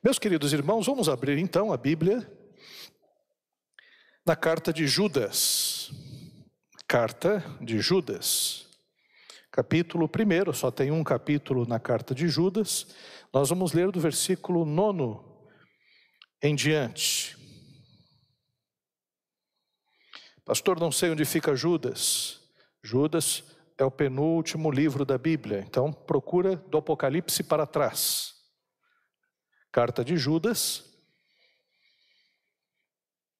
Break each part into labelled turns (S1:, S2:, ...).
S1: Meus queridos irmãos, vamos abrir então a Bíblia na carta de Judas. Carta de Judas. Capítulo 1, só tem um capítulo na carta de Judas. Nós vamos ler do versículo 9 em diante. Pastor, não sei onde fica Judas. Judas é o penúltimo livro da Bíblia, então procura do Apocalipse para trás. Carta de Judas,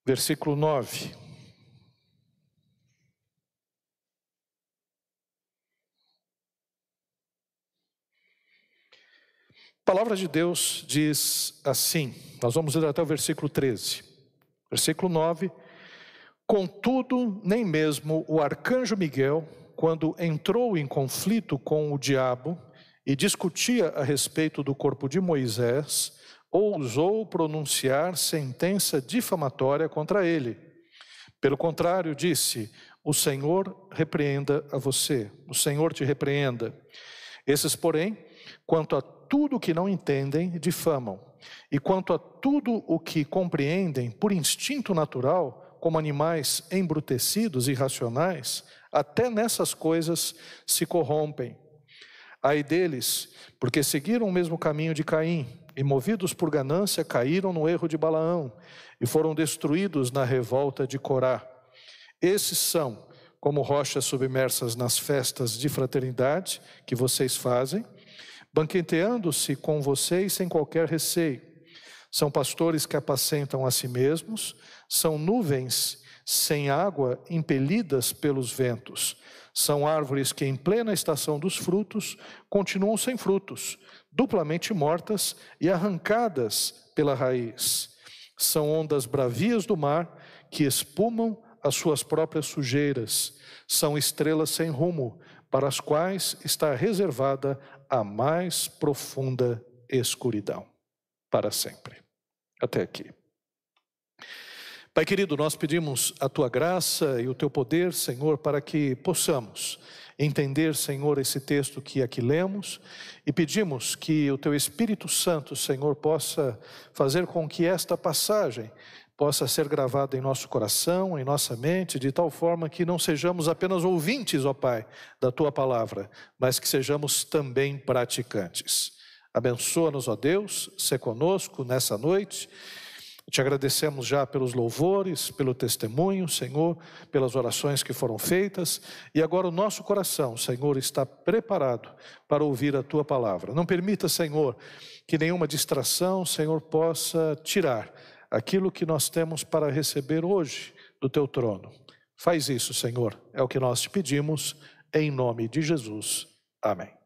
S1: versículo 9. A palavra de Deus diz assim, nós vamos ler até o versículo 13. Versículo 9: Contudo, nem mesmo o arcanjo Miguel, quando entrou em conflito com o diabo e discutia a respeito do corpo de Moisés, ousou pronunciar sentença difamatória contra ele. Pelo contrário, disse: O Senhor repreenda a você, o Senhor te repreenda. Esses, porém, quanto a tudo o que não entendem, difamam, e quanto a tudo o que compreendem por instinto natural, como animais embrutecidos e irracionais, até nessas coisas se corrompem. Ai deles, porque seguiram o mesmo caminho de Caim, e movidos por ganância caíram no erro de Balaão, e foram destruídos na revolta de Corá. Esses são como rochas submersas nas festas de fraternidade que vocês fazem, banqueteando-se com vocês sem qualquer receio. São pastores que apacentam a si mesmos, são nuvens sem água impelidas pelos ventos. São árvores que, em plena estação dos frutos, continuam sem frutos, duplamente mortas e arrancadas pela raiz. São ondas bravias do mar que espumam as suas próprias sujeiras. São estrelas sem rumo, para as quais está reservada a mais profunda escuridão para sempre. Até aqui. Pai querido, nós pedimos a tua graça e o teu poder, Senhor, para que possamos entender, Senhor, esse texto que aqui lemos e pedimos que o teu Espírito Santo, Senhor, possa fazer com que esta passagem possa ser gravada em nosso coração, em nossa mente, de tal forma que não sejamos apenas ouvintes, ó Pai, da tua palavra, mas que sejamos também praticantes. Abençoa-nos, ó Deus, se conosco nessa noite. Te agradecemos já pelos louvores, pelo testemunho, Senhor, pelas orações que foram feitas, e agora o nosso coração, Senhor, está preparado para ouvir a tua palavra. Não permita, Senhor, que nenhuma distração, Senhor, possa tirar aquilo que nós temos para receber hoje do teu trono. Faz isso, Senhor, é o que nós te pedimos, em nome de Jesus. Amém.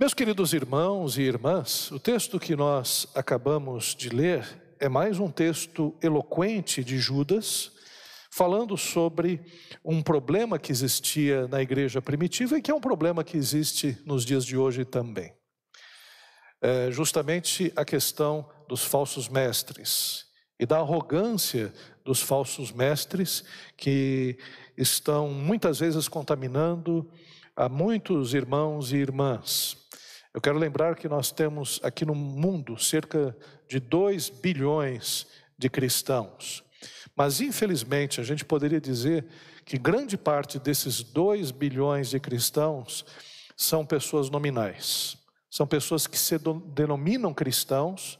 S1: Meus queridos irmãos e irmãs, o texto que nós acabamos de ler é mais um texto eloquente de Judas, falando sobre um problema que existia na igreja primitiva e que é um problema que existe nos dias de hoje também. É justamente a questão dos falsos mestres e da arrogância dos falsos mestres que estão muitas vezes contaminando a muitos irmãos e irmãs. Eu quero lembrar que nós temos aqui no mundo cerca de 2 bilhões de cristãos. Mas, infelizmente, a gente poderia dizer que grande parte desses 2 bilhões de cristãos são pessoas nominais. São pessoas que se denominam cristãos,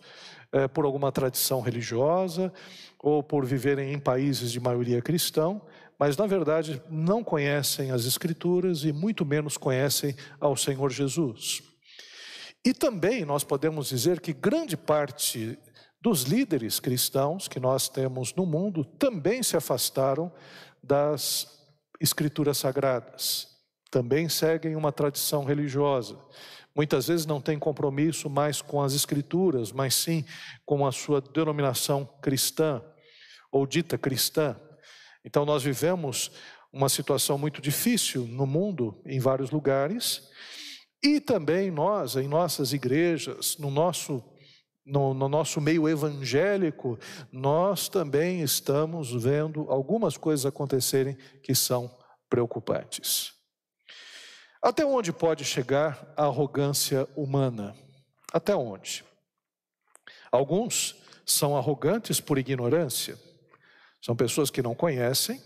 S1: é, por alguma tradição religiosa ou por viverem em países de maioria cristão, mas na verdade não conhecem as Escrituras e muito menos conhecem ao Senhor Jesus. E também nós podemos dizer que grande parte dos líderes cristãos que nós temos no mundo também se afastaram das Escrituras sagradas, também seguem uma tradição religiosa. Muitas vezes não tem compromisso mais com as Escrituras, mas sim com a sua denominação cristã, ou dita cristã. Então nós vivemos uma situação muito difícil no mundo, em vários lugares, e também nós, em nossas igrejas, no nosso, no, no nosso meio evangélico, nós também estamos vendo algumas coisas acontecerem que são preocupantes. Até onde pode chegar a arrogância humana? Até onde? Alguns são arrogantes por ignorância. São pessoas que não conhecem,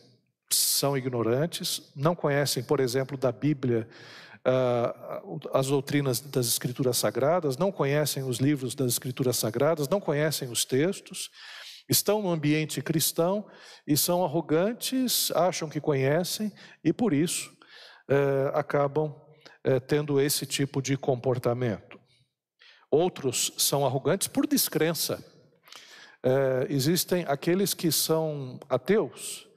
S1: são ignorantes, não conhecem, por exemplo, da Bíblia uh, as doutrinas das Escrituras Sagradas, não conhecem os livros das Escrituras Sagradas, não conhecem os textos, estão no ambiente cristão e são arrogantes, acham que conhecem e por isso uh, acabam uh, tendo esse tipo de comportamento. Outros são arrogantes por descrença. É, existem aqueles que são ateus,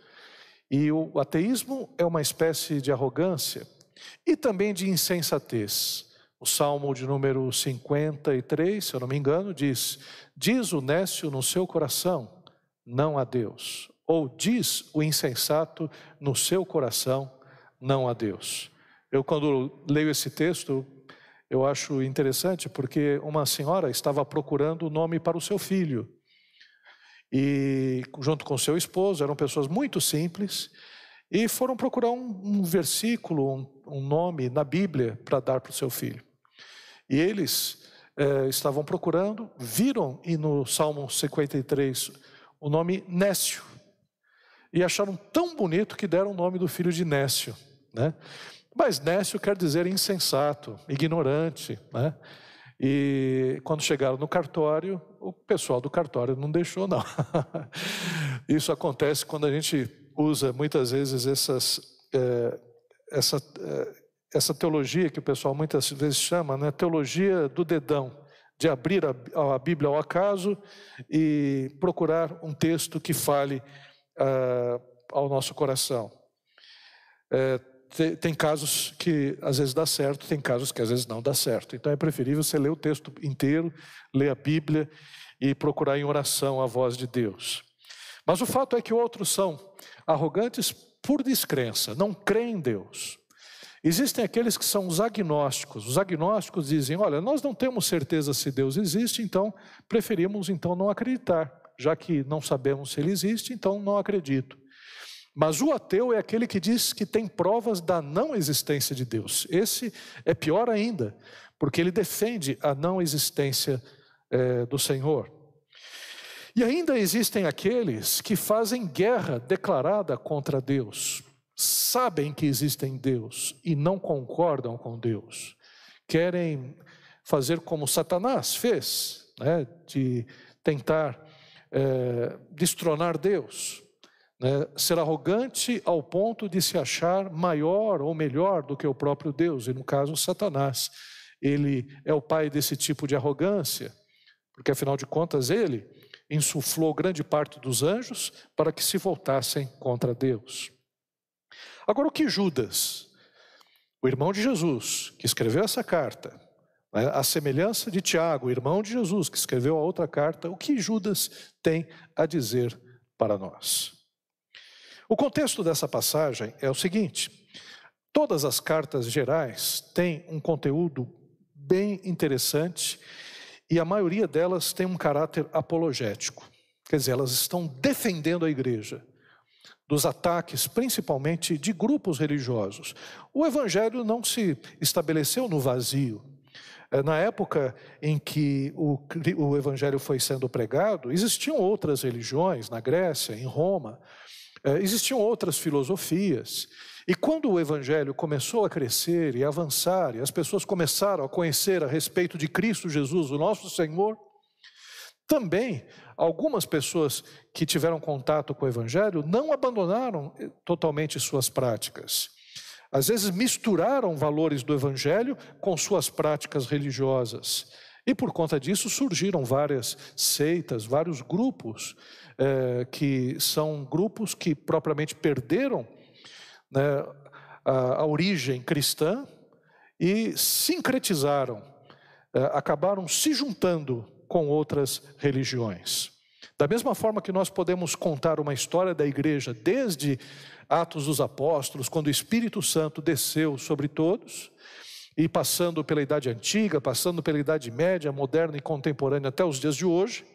S1: e o ateísmo é uma espécie de arrogância e também de insensatez. O Salmo de número 53, se eu não me engano, diz: Diz o nécio no seu coração, não há Deus. Ou diz o insensato no seu coração, não há Deus. Eu, quando leio esse texto, eu acho interessante porque uma senhora estava procurando o nome para o seu filho. E junto com seu esposo, eram pessoas muito simples, e foram procurar um, um versículo, um, um, nome na Bíblia para dar para o seu filho. E eles é, estavam procurando, viram e no Salmo 53 o nome Nécio. E acharam tão bonito que deram o nome do filho de Nécio. Né? Mas Nécio quer dizer insensato, ignorante. Né? E quando chegaram no cartório, o pessoal do cartório não deixou, não. Isso acontece quando a gente usa muitas vezes essas, é, essa, é, essa teologia que o pessoal muitas vezes chama, né, teologia do dedão, de abrir a, a Bíblia ao acaso e procurar um texto que fale uh, ao nosso coração. É, tem, casos que às vezes dá certo, tem casos que às vezes não dá certo. Então é preferível você ler o texto inteiro, ler a Bíblia e procurar em oração a voz de Deus. Mas o fato é que outros são arrogantes por descrença, não creem em Deus. Existem aqueles que são os agnósticos. Os agnósticos dizem: olha, nós não temos certeza se Deus existe, então preferimos então não acreditar, já que não sabemos se ele existe, então não acredito. Mas o ateu é aquele que diz que tem provas da não existência de Deus. Esse é pior ainda, porque ele defende a não existência é, do Senhor. E ainda existem aqueles que fazem guerra declarada contra Deus, sabem que existem Deus e não concordam com Deus, querem fazer como Satanás fez, né, de tentar é, destronar Deus né, ser arrogante ao ponto de se achar maior ou melhor do que o próprio Deus, e no caso, Satanás. Ele é o pai desse tipo de arrogância, porque afinal de contas, ele insuflou grande parte dos anjos para que se voltassem contra Deus. Agora, o que Judas, o irmão de Jesus, que escreveu essa carta, né, a semelhança de Tiago, irmão de Jesus, que escreveu a outra carta, o que Judas tem a dizer para nós? O contexto dessa passagem é o seguinte: todas as cartas gerais têm um conteúdo bem interessante e a maioria delas tem um caráter apologético. Quer dizer, elas estão defendendo a igreja dos ataques, principalmente de grupos religiosos. O evangelho não se estabeleceu no vazio. É, na época em que o, o evangelho foi sendo pregado, existiam outras religiões na Grécia, em Roma, é, existiam outras filosofias. E quando o evangelho começou a crescer e avançar, e as pessoas começaram a conhecer a respeito de Cristo Jesus, o nosso Senhor, também algumas pessoas que tiveram contato com o evangelho não abandonaram eh, totalmente suas práticas. Às vezes misturaram valores do evangelho com suas práticas religiosas. E por conta disso surgiram várias seitas, vários grupos é, que são grupos que propriamente perderam né, a, a, origem cristã e sincretizaram, é, acabaram se juntando com outras religiões. Da mesma forma que nós podemos contar uma história da igreja desde Atos dos Apóstolos, quando o Espírito Santo desceu sobre todos, e passando pela Idade Antiga, passando pela Idade Média, moderna e contemporânea até os dias de hoje,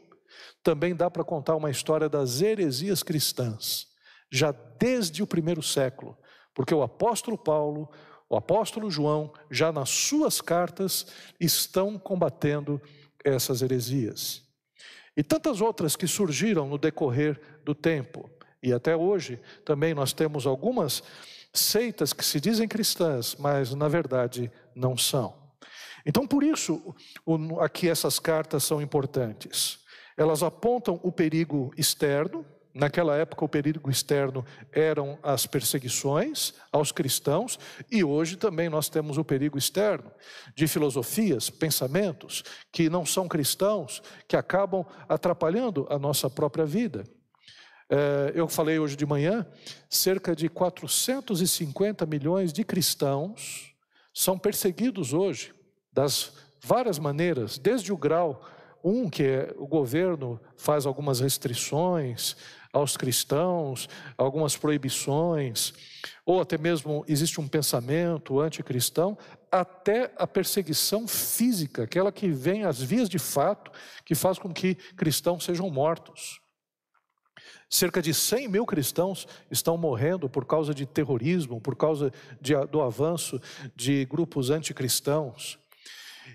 S1: também dá para contar uma história das heresias cristãs, já desde o primeiro século, porque o apóstolo Paulo, o apóstolo João, já nas suas cartas estão combatendo essas heresias. E tantas outras que surgiram no decorrer do tempo. E até hoje também nós temos algumas seitas que se dizem cristãs, mas na verdade não são. Então, por isso, aqui essas cartas são importantes. Elas apontam o perigo externo, Naquela época, o perigo externo eram as perseguições aos cristãos, e hoje também nós temos o perigo externo de filosofias, pensamentos que não são cristãos, que acabam atrapalhando a nossa própria vida. É, eu falei hoje de manhã, cerca de 450 milhões de cristãos são perseguidos hoje, das várias maneiras, desde o grau um, que é o governo faz algumas restrições, aos cristãos, algumas proibições, ou até mesmo existe um pensamento anticristão, até a perseguição física, aquela que vem às vias de fato, que faz com que cristãos sejam mortos. Cerca de 100 mil cristãos estão morrendo por causa de terrorismo, por causa de, do avanço de grupos anticristãos.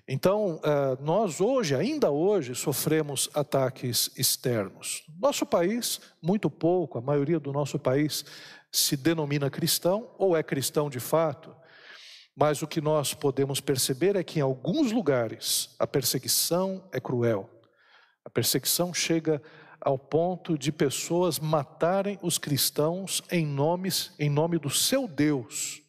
S1: Então, eh, nós hoje, ainda hoje, sofremos ataques externos. Nosso país, muito pouco, a maioria do nosso país se denomina cristão ou é cristão de fato, mas o que nós podemos perceber é que em alguns lugares a perseguição é cruel. A perseguição chega ao ponto de pessoas matarem os cristãos em nomes, em nome do seu Deus.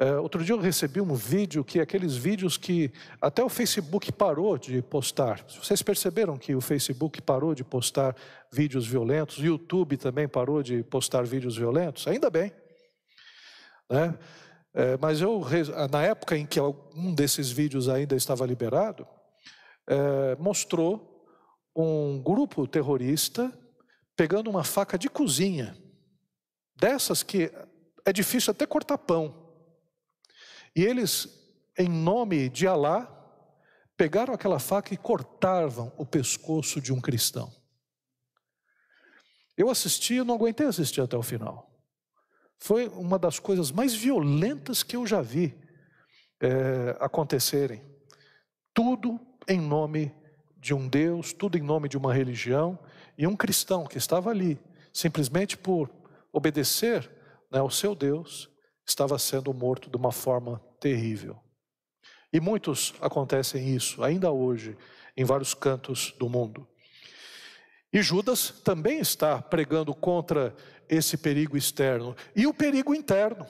S1: Uh, outro dia eu recebi um vídeo que é aqueles vídeos que até o Facebook parou de postar. Vocês perceberam que o Facebook parou de postar vídeos violentos, o YouTube também parou de postar vídeos violentos? Ainda bem. Né? É, mas eu, na época em que um desses vídeos ainda estava liberado, mostrou um grupo terrorista pegando uma faca de cozinha, dessas que é difícil até cortar pão e eles, em nome de Alá, pegaram aquela faca e cortavam o pescoço de um cristão. Eu assisti, eu não aguentei assistir até o final. Foi uma das coisas mais violentas que eu já vi é, acontecerem. Tudo em nome de um Deus, tudo em nome de uma religião, e um cristão que estava ali, simplesmente por obedecer né, ao seu Deus, estava sendo morto de uma forma terrível. E muitos acontecem isso ainda hoje em vários cantos do mundo. E Judas também está pregando contra esse perigo externo e o perigo interno.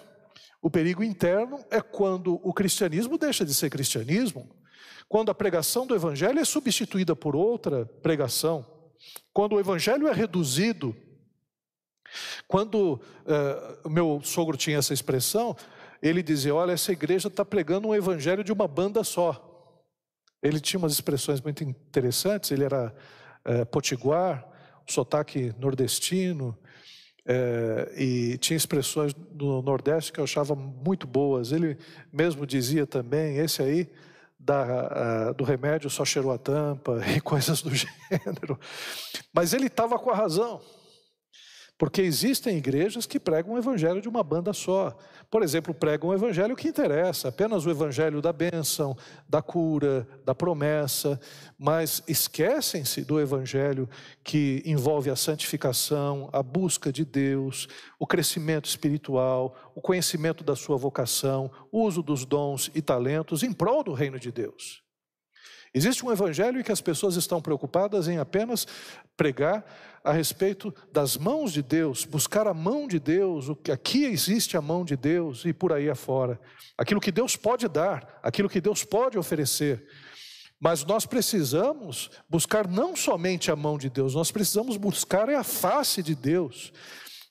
S1: O perigo interno é quando o cristianismo deixa de ser cristianismo, quando a pregação do evangelho é substituída por outra pregação, quando o evangelho é reduzido quando uh, meu sogro tinha essa expressão, ele dizia: Olha, essa igreja está pregando um evangelho de uma banda só. Ele tinha umas expressões muito interessantes, ele era uh, potiguar, sotaque nordestino, uh, e tinha expressões do Nordeste que eu achava muito boas. Ele mesmo dizia também: Esse aí. Da, do remédio só cheirou a tampa e coisas do gênero. Mas ele estava com a razão. Porque existem igrejas que pregam o evangelho de uma banda só. Por exemplo, pregam o evangelho que interessa, apenas o evangelho da bênção, da cura, da promessa, mas esquecem-se do evangelho que envolve a santificação, a busca de Deus, o crescimento espiritual, o conhecimento da sua vocação, o uso dos dons e talentos em prol do reino de Deus. Existe um evangelho em que as pessoas estão preocupadas em apenas pregar a respeito das mãos de Deus, buscar a mão de Deus, o que aqui existe a mão de Deus e por aí afora. Aquilo que Deus pode dar, aquilo que Deus pode oferecer. Mas nós precisamos buscar não somente a mão de Deus, nós precisamos buscar é a face de Deus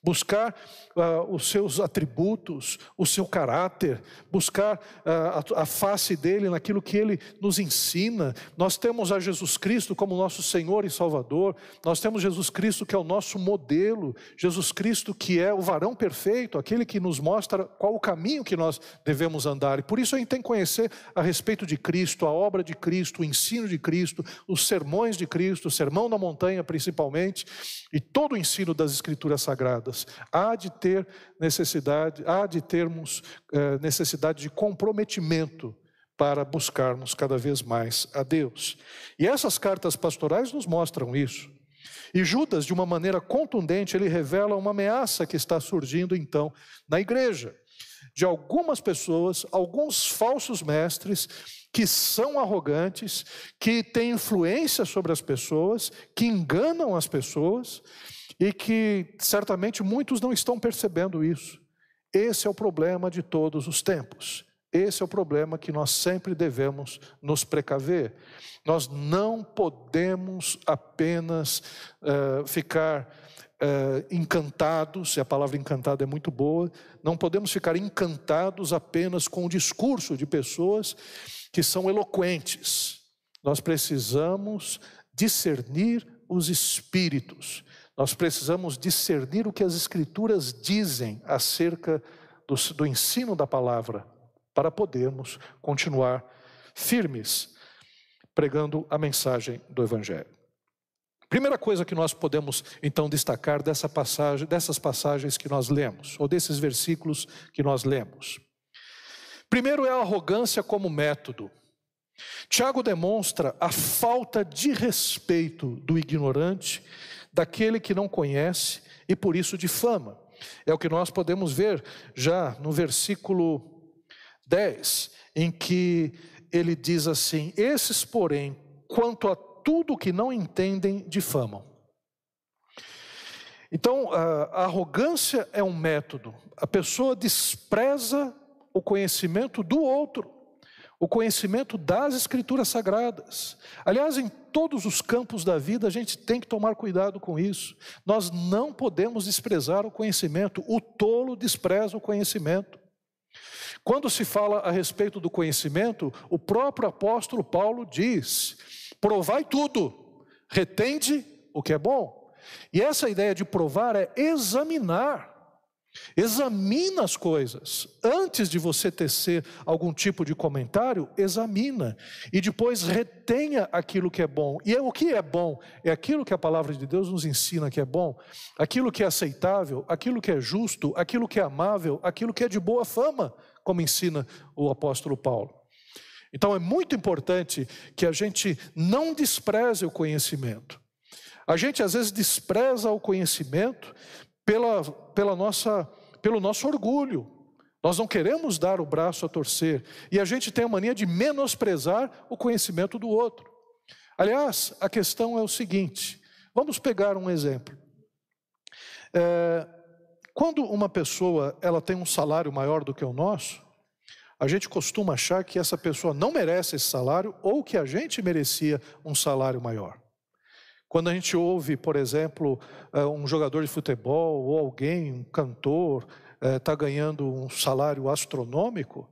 S1: buscar uh, os seus atributos, o seu caráter, buscar uh, a, a, face dele naquilo que ele nos ensina. Nós temos a Jesus Cristo como nosso Senhor e Salvador, nós temos Jesus Cristo que é o nosso modelo, Jesus Cristo que é o varão perfeito, aquele que nos mostra qual o caminho que nós devemos andar. E por isso a gente tem que conhecer a respeito de Cristo, a obra de Cristo, o ensino de Cristo, os sermões de Cristo, o sermão da montanha principalmente, e todo o ensino das Escrituras Sagradas. Há de ter necessidade, há de termos é, necessidade de comprometimento para buscarmos cada vez mais a Deus. E essas cartas pastorais nos mostram isso. E Judas, de uma maneira contundente, ele revela uma ameaça que está surgindo então na igreja, de algumas pessoas, alguns falsos mestres que são arrogantes, que têm influência sobre as pessoas, que enganam as pessoas e que certamente muitos não estão percebendo isso. Esse é o problema de todos os tempos. Esse é o problema que nós sempre devemos nos precaver. Nós não podemos apenas uh, ficar uh, encantados, e a palavra encantado é muito boa, não podemos ficar encantados apenas com o discurso de pessoas que são eloquentes. Nós precisamos discernir os espíritos, nós precisamos discernir o que as Escrituras dizem acerca do, do ensino da palavra para podermos continuar firmes pregando a mensagem do Evangelho. Primeira coisa que nós podemos então destacar dessa passagem, dessas passagens que nós lemos, ou desses versículos que nós lemos. Primeiro é a arrogância como método. Tiago demonstra a falta de respeito do ignorante, daquele que não conhece e por isso difama. É o que nós podemos ver já no versículo 10, em que ele diz assim: Esses, porém, quanto a tudo que não entendem, difamam. Então, a arrogância é um método, a pessoa despreza o conhecimento do outro, o conhecimento das Escrituras Sagradas. Aliás, em todos os campos da vida a gente tem que tomar cuidado com isso. Nós não podemos desprezar o conhecimento, o tolo despreza o conhecimento. Quando se fala a respeito do conhecimento, o próprio apóstolo Paulo diz: provai tudo, retende o que é bom. E essa ideia de provar é examinar. Examina as coisas. Antes de você tecer algum tipo de comentário, examina. E depois retenha aquilo que é bom. E é o que é bom? É aquilo que a palavra de Deus nos ensina que é bom, aquilo que é aceitável, aquilo que é justo, aquilo que é amável, aquilo que é de boa fama como ensina o apóstolo Paulo. Então é muito importante que a gente não despreze o conhecimento. A gente às vezes despreza o conhecimento pela, pela nossa, pelo nosso orgulho. Nós não queremos dar o braço a torcer e a gente tem a mania de menosprezar o conhecimento do outro. Aliás, a questão é o seguinte: vamos pegar um exemplo. É, quando uma pessoa ela tem um salário maior do que o nosso, a gente costuma achar que essa pessoa não merece esse salário ou que a gente merecia um salário maior. Quando a gente ouve, por exemplo, eh, um jogador de futebol ou alguém, um cantor, está eh, ganhando um salário astronômico,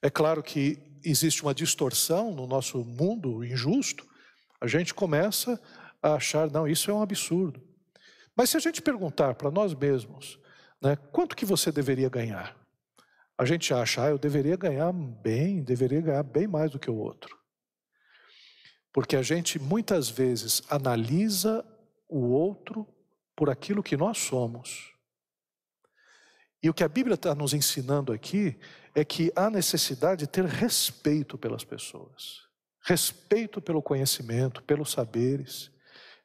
S1: é claro que existe uma distorção no nosso mundo injusto. A gente começa a achar, não, isso é um absurdo. Mas se a gente perguntar para nós mesmos, né? Quanto que você deveria ganhar? A gente acha, ah, eu deveria ganhar bem, deveria ganhar bem mais do que o outro. Porque a gente muitas vezes analisa o outro por aquilo que nós somos. E o que a Bíblia está nos ensinando aqui é que há necessidade de ter respeito pelas pessoas, respeito pelo conhecimento, pelos saberes,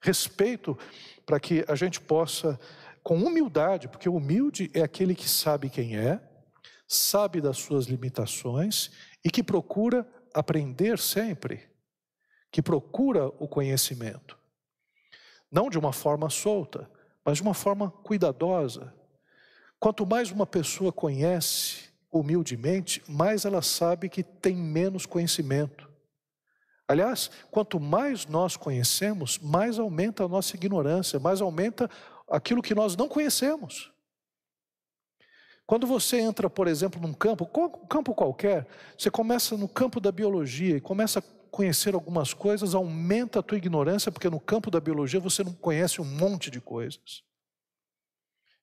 S1: respeito para que a gente possa com humildade, porque humilde é aquele que sabe quem é, sabe das suas limitações e que procura aprender sempre, que procura o conhecimento. Não de uma forma solta, mas de uma forma cuidadosa. Quanto mais uma pessoa conhece humildemente, mais ela sabe que tem menos conhecimento. Aliás, quanto mais nós conhecemos, mais aumenta a nossa ignorância, mais aumenta aquilo que nós não conhecemos. Quando você entra, por exemplo, num campo, campo qualquer, você começa no campo da biologia e começa a conhecer algumas coisas, aumenta a tua ignorância, porque no campo da biologia você não conhece um monte de coisas.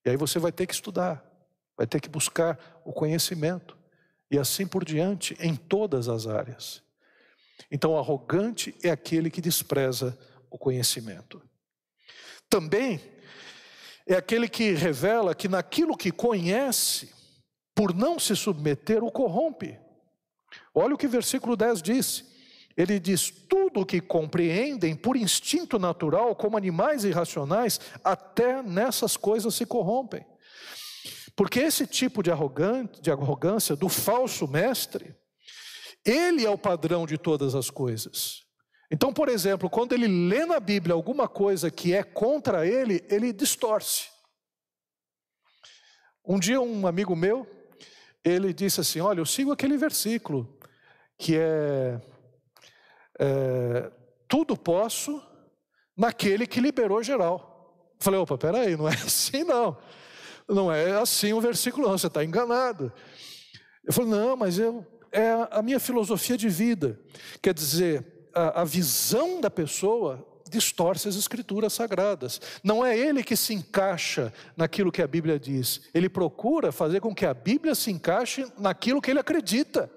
S1: E aí você vai ter que estudar, vai ter que buscar o conhecimento, e assim por diante, em todas as áreas. Então, arrogante é aquele que despreza o conhecimento. Também é aquele que revela que naquilo que conhece, por não se submeter, o corrompe. Olha o que o versículo 10 diz. Ele diz: tudo o que compreendem por instinto natural, como animais irracionais, até nessas coisas se corrompem. Porque esse tipo de, arrogância do falso mestre, ele é o padrão de todas as coisas. Então, por exemplo, quando ele lê na Bíblia alguma coisa que é contra ele, ele distorce. Um dia, um amigo meu, ele disse assim: Olha, eu sigo aquele versículo que é, é tudo posso naquele que liberou geral. Falei: opa, peraí, não é assim não. Não é assim o versículo, não, você está enganado. Eu falei: não, mas eu, é a minha filosofia de vida. Quer dizer, a, a visão da pessoa distorce as escrituras sagradas. Não é ele que se encaixa naquilo que a Bíblia diz. Ele procura fazer com que a Bíblia se encaixe naquilo que ele acredita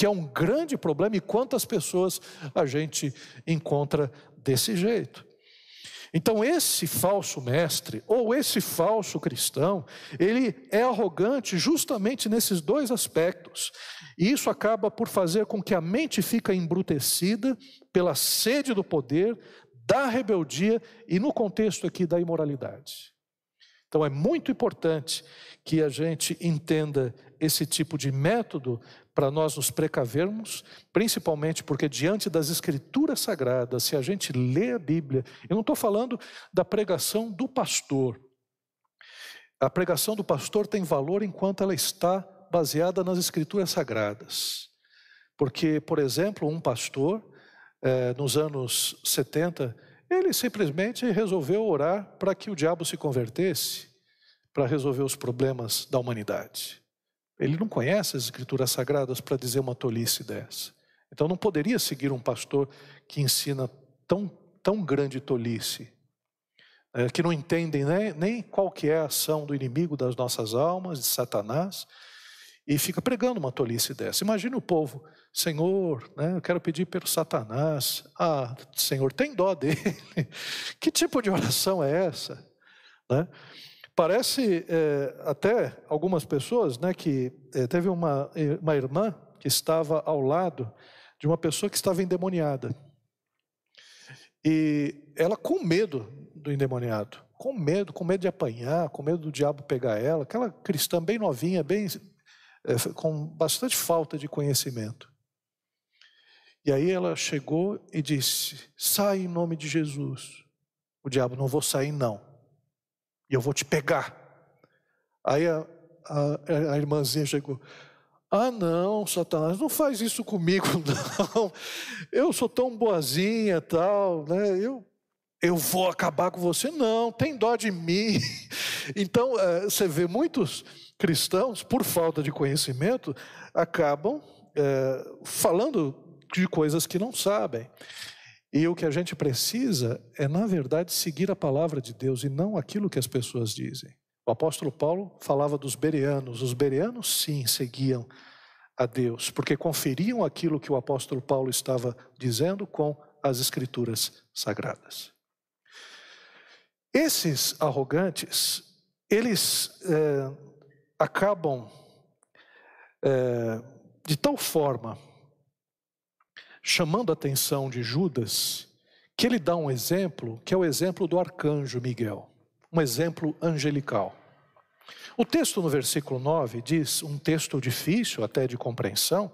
S1: que é um grande problema e quantas pessoas a gente encontra desse jeito. Então, esse falso mestre, ou esse falso cristão, ele é arrogante justamente nesses dois aspectos. E isso acaba por fazer com que a mente fique embrutecida pela sede do poder, da rebeldia e, no contexto aqui, da imoralidade. Então, é muito importante que a gente entenda esse tipo de método para nós nos precavermos, principalmente porque diante das escrituras sagradas, se a gente lê a Bíblia, eu não estou falando da pregação do pastor. A pregação do pastor tem valor enquanto ela está baseada nas escrituras sagradas. Porque, por exemplo, um pastor, eh, nos anos 70, ele simplesmente resolveu orar para que o diabo se convertesse, para resolver os problemas da humanidade. Ele não conhece as escrituras sagradas para dizer uma tolice dessa. Então não poderia seguir um pastor que ensina tão, tão grande tolice, é, que não entendem né, nem qual que é a ação do inimigo das nossas almas, de Satanás, e fica pregando uma tolice dessa. Imagina o povo, Senhor, né, eu quero pedir pelo Satanás. Ah, Senhor, tem dó dele. que tipo de oração é essa? Né? Parece é, até algumas pessoas né, que é, teve uma, uma irmã que estava ao lado de uma pessoa que estava endemoniada. E ela com medo do endemoniado, com medo, com medo de apanhar, com medo do diabo pegar ela, aquela cristã bem novinha, bem é, com bastante falta de conhecimento. E aí ela chegou e disse: Sai em nome de Jesus. O diabo, não vou sair, não e eu vou te pegar. Aí a, a, a irmãzinha chegou, ah, não, Satanás, não faz isso comigo, não. Eu sou tão boazinha, tal, né? Eu, eu vou acabar com você, não. Tem dó de mim. Então, é, você vê muitos cristãos, por falta de conhecimento, acabam é, falando de coisas que não sabem. E o que a gente precisa é, na verdade, seguir a palavra de Deus e não aquilo que as pessoas dizem. O apóstolo Paulo falava dos bereanos. Os bereanos, sim, seguiam a Deus, porque conferiam aquilo que o apóstolo Paulo estava dizendo com as escrituras sagradas. Esses arrogantes, eles é, acabam é, de tal forma chamando a atenção de Judas, que ele dá um exemplo, que é o exemplo do arcanjo Miguel, um exemplo angelical. O texto no versículo 9 diz, um texto difícil até de compreensão,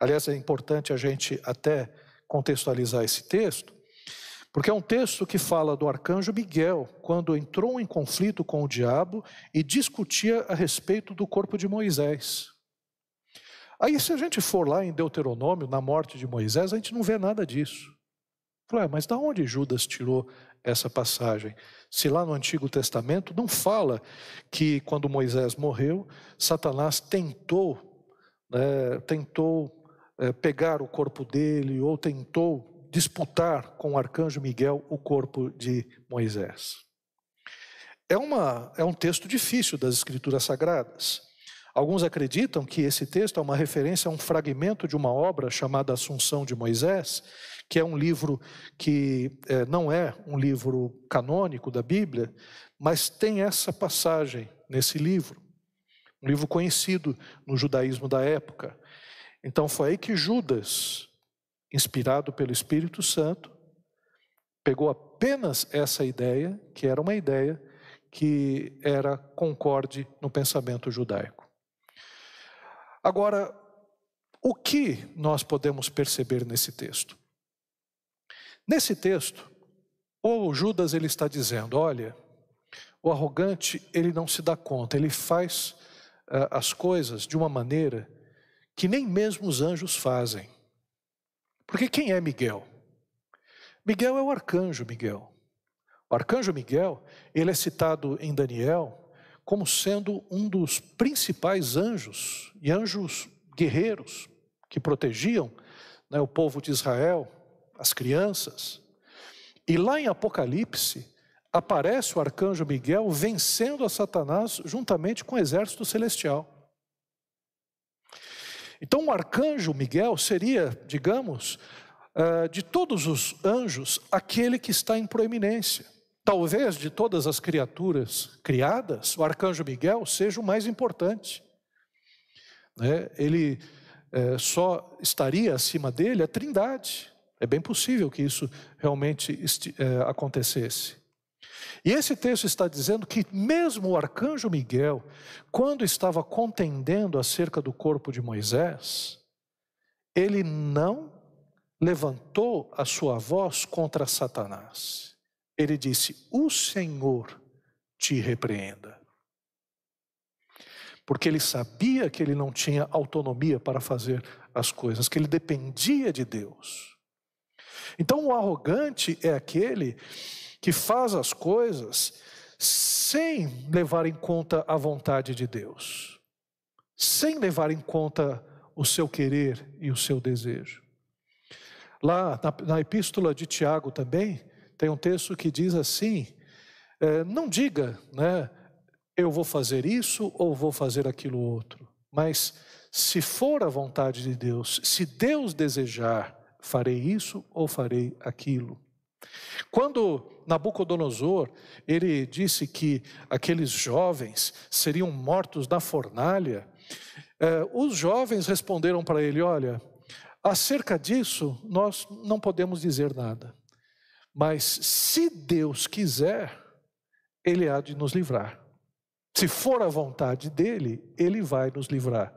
S1: aliás, é importante a gente até contextualizar esse texto, porque é um texto que fala do arcanjo Miguel, quando entrou em conflito com o diabo e discutia a respeito do corpo de Moisés. Aí, se a gente for lá em Deuteronômio, na morte de Moisés, a gente não vê nada disso. Falei, mas da onde Judas tirou essa passagem? Se lá no Antigo Testamento não fala que quando Moisés morreu, Satanás tentou, né, tentou é, pegar o corpo dele ou tentou disputar com o arcanjo Miguel o corpo de Moisés. É, uma, é um texto difícil das Escrituras Sagradas. Alguns acreditam que esse texto é uma referência a um fragmento de uma obra chamada Assunção de Moisés, que é um livro que é, não é um livro canônico da Bíblia, mas tem essa passagem nesse livro. Um livro conhecido no judaísmo da época. Então foi aí que Judas, inspirado pelo Espírito Santo, pegou apenas essa ideia, que era uma ideia que era concorde no pensamento judaico. Agora, o que nós podemos perceber nesse texto? Nesse texto, o Judas ele está dizendo, olha, o arrogante ele não se dá conta, ele faz uh, as coisas de uma maneira que nem mesmo os anjos fazem. Porque quem é Miguel? Miguel é o arcanjo Miguel. O arcanjo Miguel, ele é citado em Daniel como sendo um dos principais anjos e anjos guerreiros que protegiam né, o povo de Israel, as crianças. E lá em Apocalipse, aparece o arcanjo Miguel vencendo a Satanás juntamente com o exército celestial. Então, o arcanjo Miguel seria, digamos, eh, de todos os anjos, aquele que está em proeminência. Talvez de todas as criaturas criadas, o arcanjo Miguel seja o mais importante. Né? Ele é, só estaria acima dele a Trindade. É bem possível que isso realmente é, acontecesse. E esse texto está dizendo que, mesmo o arcanjo Miguel, quando estava contendendo acerca do corpo de Moisés, ele não levantou a sua voz contra Satanás ele disse: O Senhor te repreenda. Porque ele sabia que ele não tinha autonomia para fazer as coisas, que ele dependia de Deus. Então, o arrogante é aquele que faz as coisas sem levar em conta a vontade de Deus, sem levar em conta o seu querer e o seu desejo. Lá na, na epístola de Tiago também, tem um texto que diz assim: é, não diga, né, eu vou fazer isso ou vou fazer aquilo outro, mas se for a vontade de Deus, se Deus desejar, farei isso ou farei aquilo. Quando Nabucodonosor, ele disse que aqueles jovens seriam mortos na fornalha, eh, os jovens responderam para ele: Olha, acerca disso nós não podemos dizer nada. Mas se Deus quiser, Ele há de nos livrar. Se for a vontade dele, Ele vai nos livrar.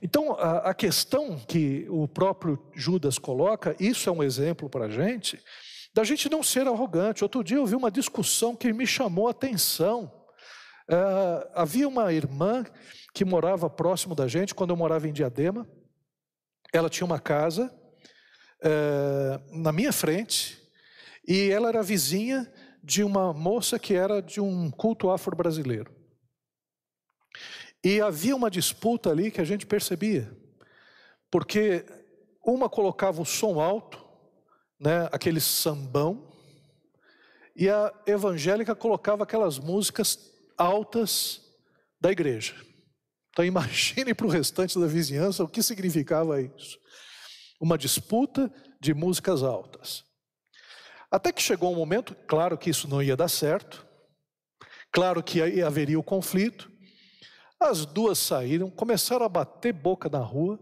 S1: Então, a, a questão que o próprio Judas coloca, isso é um exemplo para a gente, da gente não ser arrogante. Outro dia eu vi uma discussão que me chamou a atenção. Uh, havia uma irmã que morava próximo da gente, quando eu morava em Diadema. Ela tinha uma casa uh, na minha frente, e ela era vizinha de uma moça que era de um culto afro-brasileiro. E havia uma disputa ali que a gente percebia, porque uma colocava o som alto, né, aquele sambão, e a evangélica colocava aquelas músicas altas da igreja. Então imagine para o restante da vizinhança o que significava isso. Uma disputa de músicas altas. Até que chegou um momento, claro que isso não ia dar certo, claro que haveria o conflito. As duas saíram, começaram a bater boca na rua,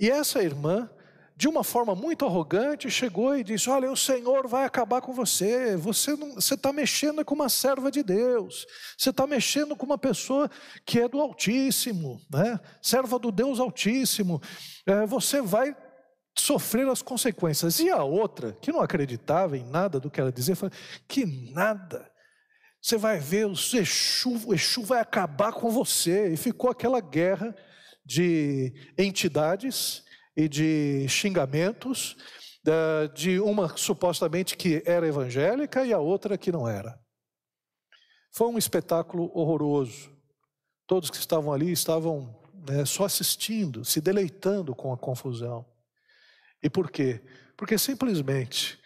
S1: e essa irmã, de uma forma muito arrogante, chegou e disse: Olha, o Senhor vai acabar com você, você está mexendo com uma serva de Deus, você está mexendo com uma pessoa que é do Altíssimo, né? serva do Deus Altíssimo, é, você vai sofrer as consequências. E a outra, que não acreditava em nada do que ela dizia, falou: que nada. Você vai ver, o Exu, o Exu vai acabar com você. E ficou aquela guerra de entidades e de xingamentos, de uma supostamente que era evangélica e a outra que não era. Foi um espetáculo horroroso. Todos que estavam ali estavam né, só assistindo, se deleitando com a confusão. E por quê? Porque simplesmente,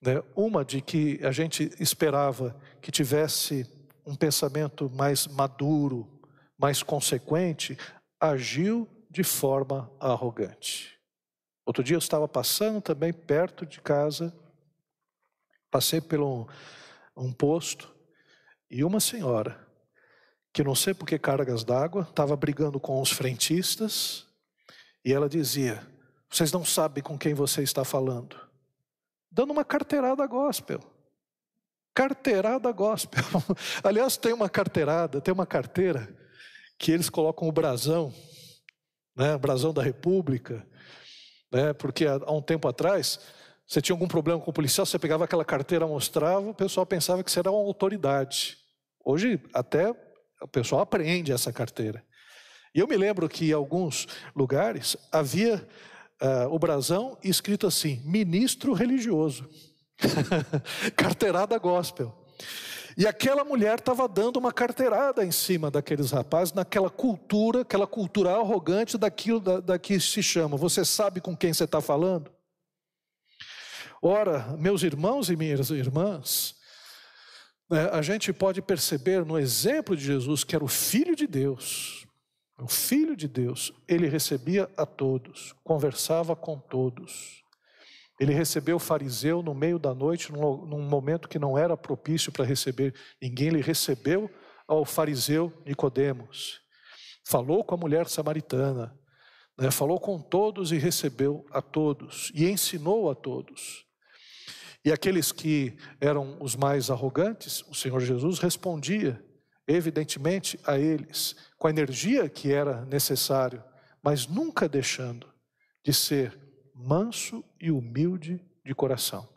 S1: né, uma de que a gente esperava que tivesse um pensamento mais maduro, mais consequente, agiu de forma arrogante. Outro dia eu estava passando também perto de casa, passei por um, um posto e uma senhora, que não sei por que cargas d'água, estava brigando com os frentistas E ela dizia: Vocês não sabem com quem você está falando. Dando uma carteirada gospel. Carteirada gospel. Aliás, tem uma carteirada, tem uma carteira que eles colocam o brasão, né, brasão da República, né, porque há um tempo atrás você tinha algum problema com o policial, você pegava aquela carteira, mostrava, o pessoal pensava que você era uma autoridade. Hoje até o pessoal aprende essa carteira. E eu me lembro que em alguns lugares havia uh, o brasão escrito assim: ministro religioso, carteirada gospel. E aquela mulher estava dando uma carteirada em cima daqueles rapazes, naquela cultura, aquela cultura arrogante daquilo da, da que se chama. Você sabe com quem você está falando? Ora, meus irmãos e minhas irmãs, né, a gente pode perceber no exemplo de Jesus, que era o Filho de Deus, o Filho de Deus, ele recebia a todos, conversava com todos. Ele recebeu o fariseu no meio da noite, num momento que não era propício para receber ninguém, ele recebeu ao fariseu Nicodemos. Falou com a mulher samaritana, né, falou com todos e recebeu a todos, e ensinou a todos. E aqueles que eram os mais arrogantes, o Senhor Jesus respondia, evidentemente, a eles, com a energia que era necessário, mas nunca deixando de ser manso e humilde de coração.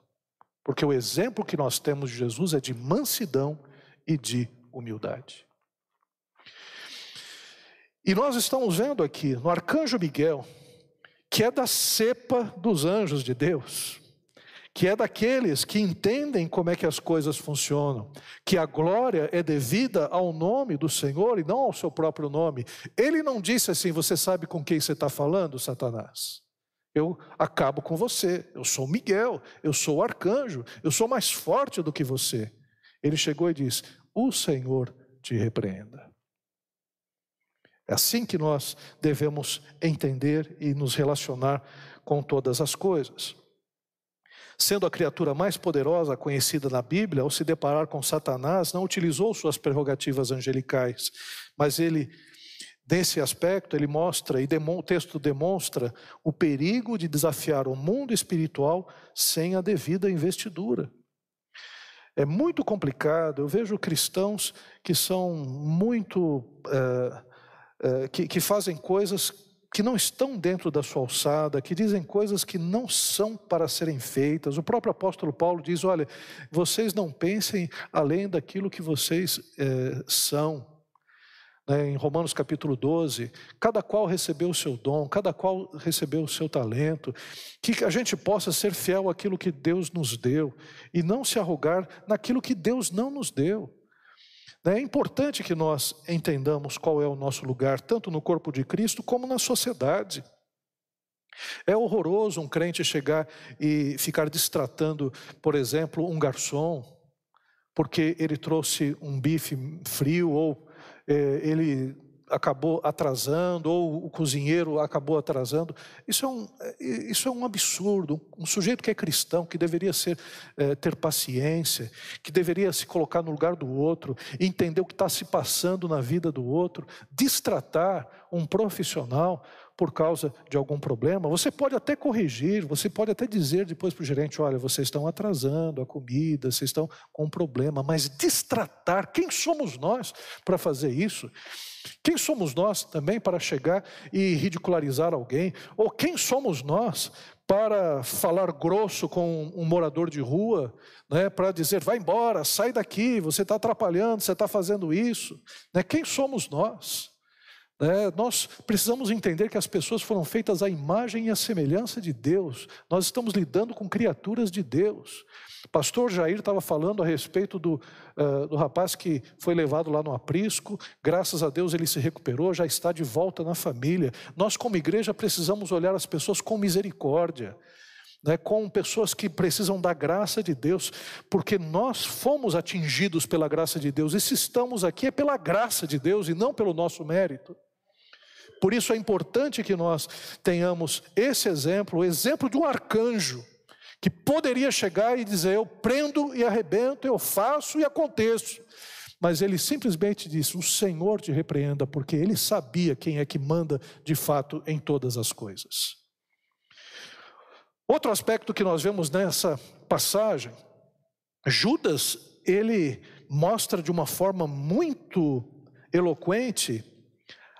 S1: Porque o exemplo que nós temos de Jesus é de mansidão e de humildade. E nós estamos vendo aqui no arcanjo Miguel, que é da cepa dos anjos de Deus, que é daqueles que entendem como é que as coisas funcionam, que a glória é devida ao nome do Senhor e não ao seu próprio nome. Ele não disse assim: Você sabe com quem você está falando, Satanás? Eu acabo com você. Eu sou Miguel, eu sou o arcanjo, eu sou mais forte do que você. Ele chegou e disse: O Senhor te repreenda. É assim que nós devemos entender e nos relacionar com todas as coisas. Sendo a criatura mais poderosa conhecida na Bíblia, ao se deparar com Satanás, não utilizou suas prerrogativas angelicais, mas ele, nesse aspecto, ele mostra, e o texto demonstra, o perigo de desafiar o mundo espiritual sem a devida investidura. É muito complicado, eu vejo cristãos que são muito. É, é, que, que fazem coisas que não estão dentro da sua alçada, que dizem coisas que não são para serem feitas. O próprio apóstolo Paulo diz: olha, vocês não pensem além daquilo que vocês é, são. Né, em Romanos capítulo 12, cada qual recebeu o seu dom, cada qual recebeu o seu talento, que a gente possa ser fiel àquilo que Deus nos deu e não se arrogar naquilo que Deus não nos deu. É importante que nós entendamos qual é o nosso lugar, tanto no corpo de Cristo como na sociedade. É horroroso um crente chegar e ficar distratando, por exemplo, um garçom, porque ele trouxe um bife frio ou é, ele acabou atrasando, ou o cozinheiro acabou atrasando. Isso é um, isso é um absurdo. Um sujeito que é cristão, que deveria ser, é, ter paciência, que deveria se colocar no lugar do outro, entender o que está se passando na vida do outro, distratar um profissional por causa de algum problema, você pode até corrigir, você pode até dizer depois para o gerente: olha, vocês estão atrasando a comida, vocês estão com um problema, mas distratar, quem somos nós para fazer isso? Quem somos nós também para chegar e ridicularizar alguém? Ou quem somos nós para falar grosso com um morador de rua, né, para dizer, vai embora, sai daqui, você está atrapalhando, você está fazendo isso? Né? Quem somos nós? É, nós precisamos entender que as pessoas foram feitas à imagem e à semelhança de Deus. Nós estamos lidando com criaturas de Deus. Pastor Jair estava falando a respeito do, uh, do rapaz que foi levado lá no aprisco. Graças a Deus ele se recuperou, já está de volta na família. Nós, como igreja, precisamos olhar as pessoas com misericórdia. Né, com pessoas que precisam da graça de Deus, porque nós fomos atingidos pela graça de Deus, e se estamos aqui é pela graça de Deus e não pelo nosso mérito. Por isso é importante que nós tenhamos esse exemplo, o exemplo de um arcanjo, que poderia chegar e dizer: Eu prendo e arrebento, eu faço e aconteço. mas ele simplesmente disse: O Senhor te repreenda, porque ele sabia quem é que manda de fato em todas as coisas. Outro aspecto que nós vemos nessa passagem, Judas, ele mostra de uma forma muito eloquente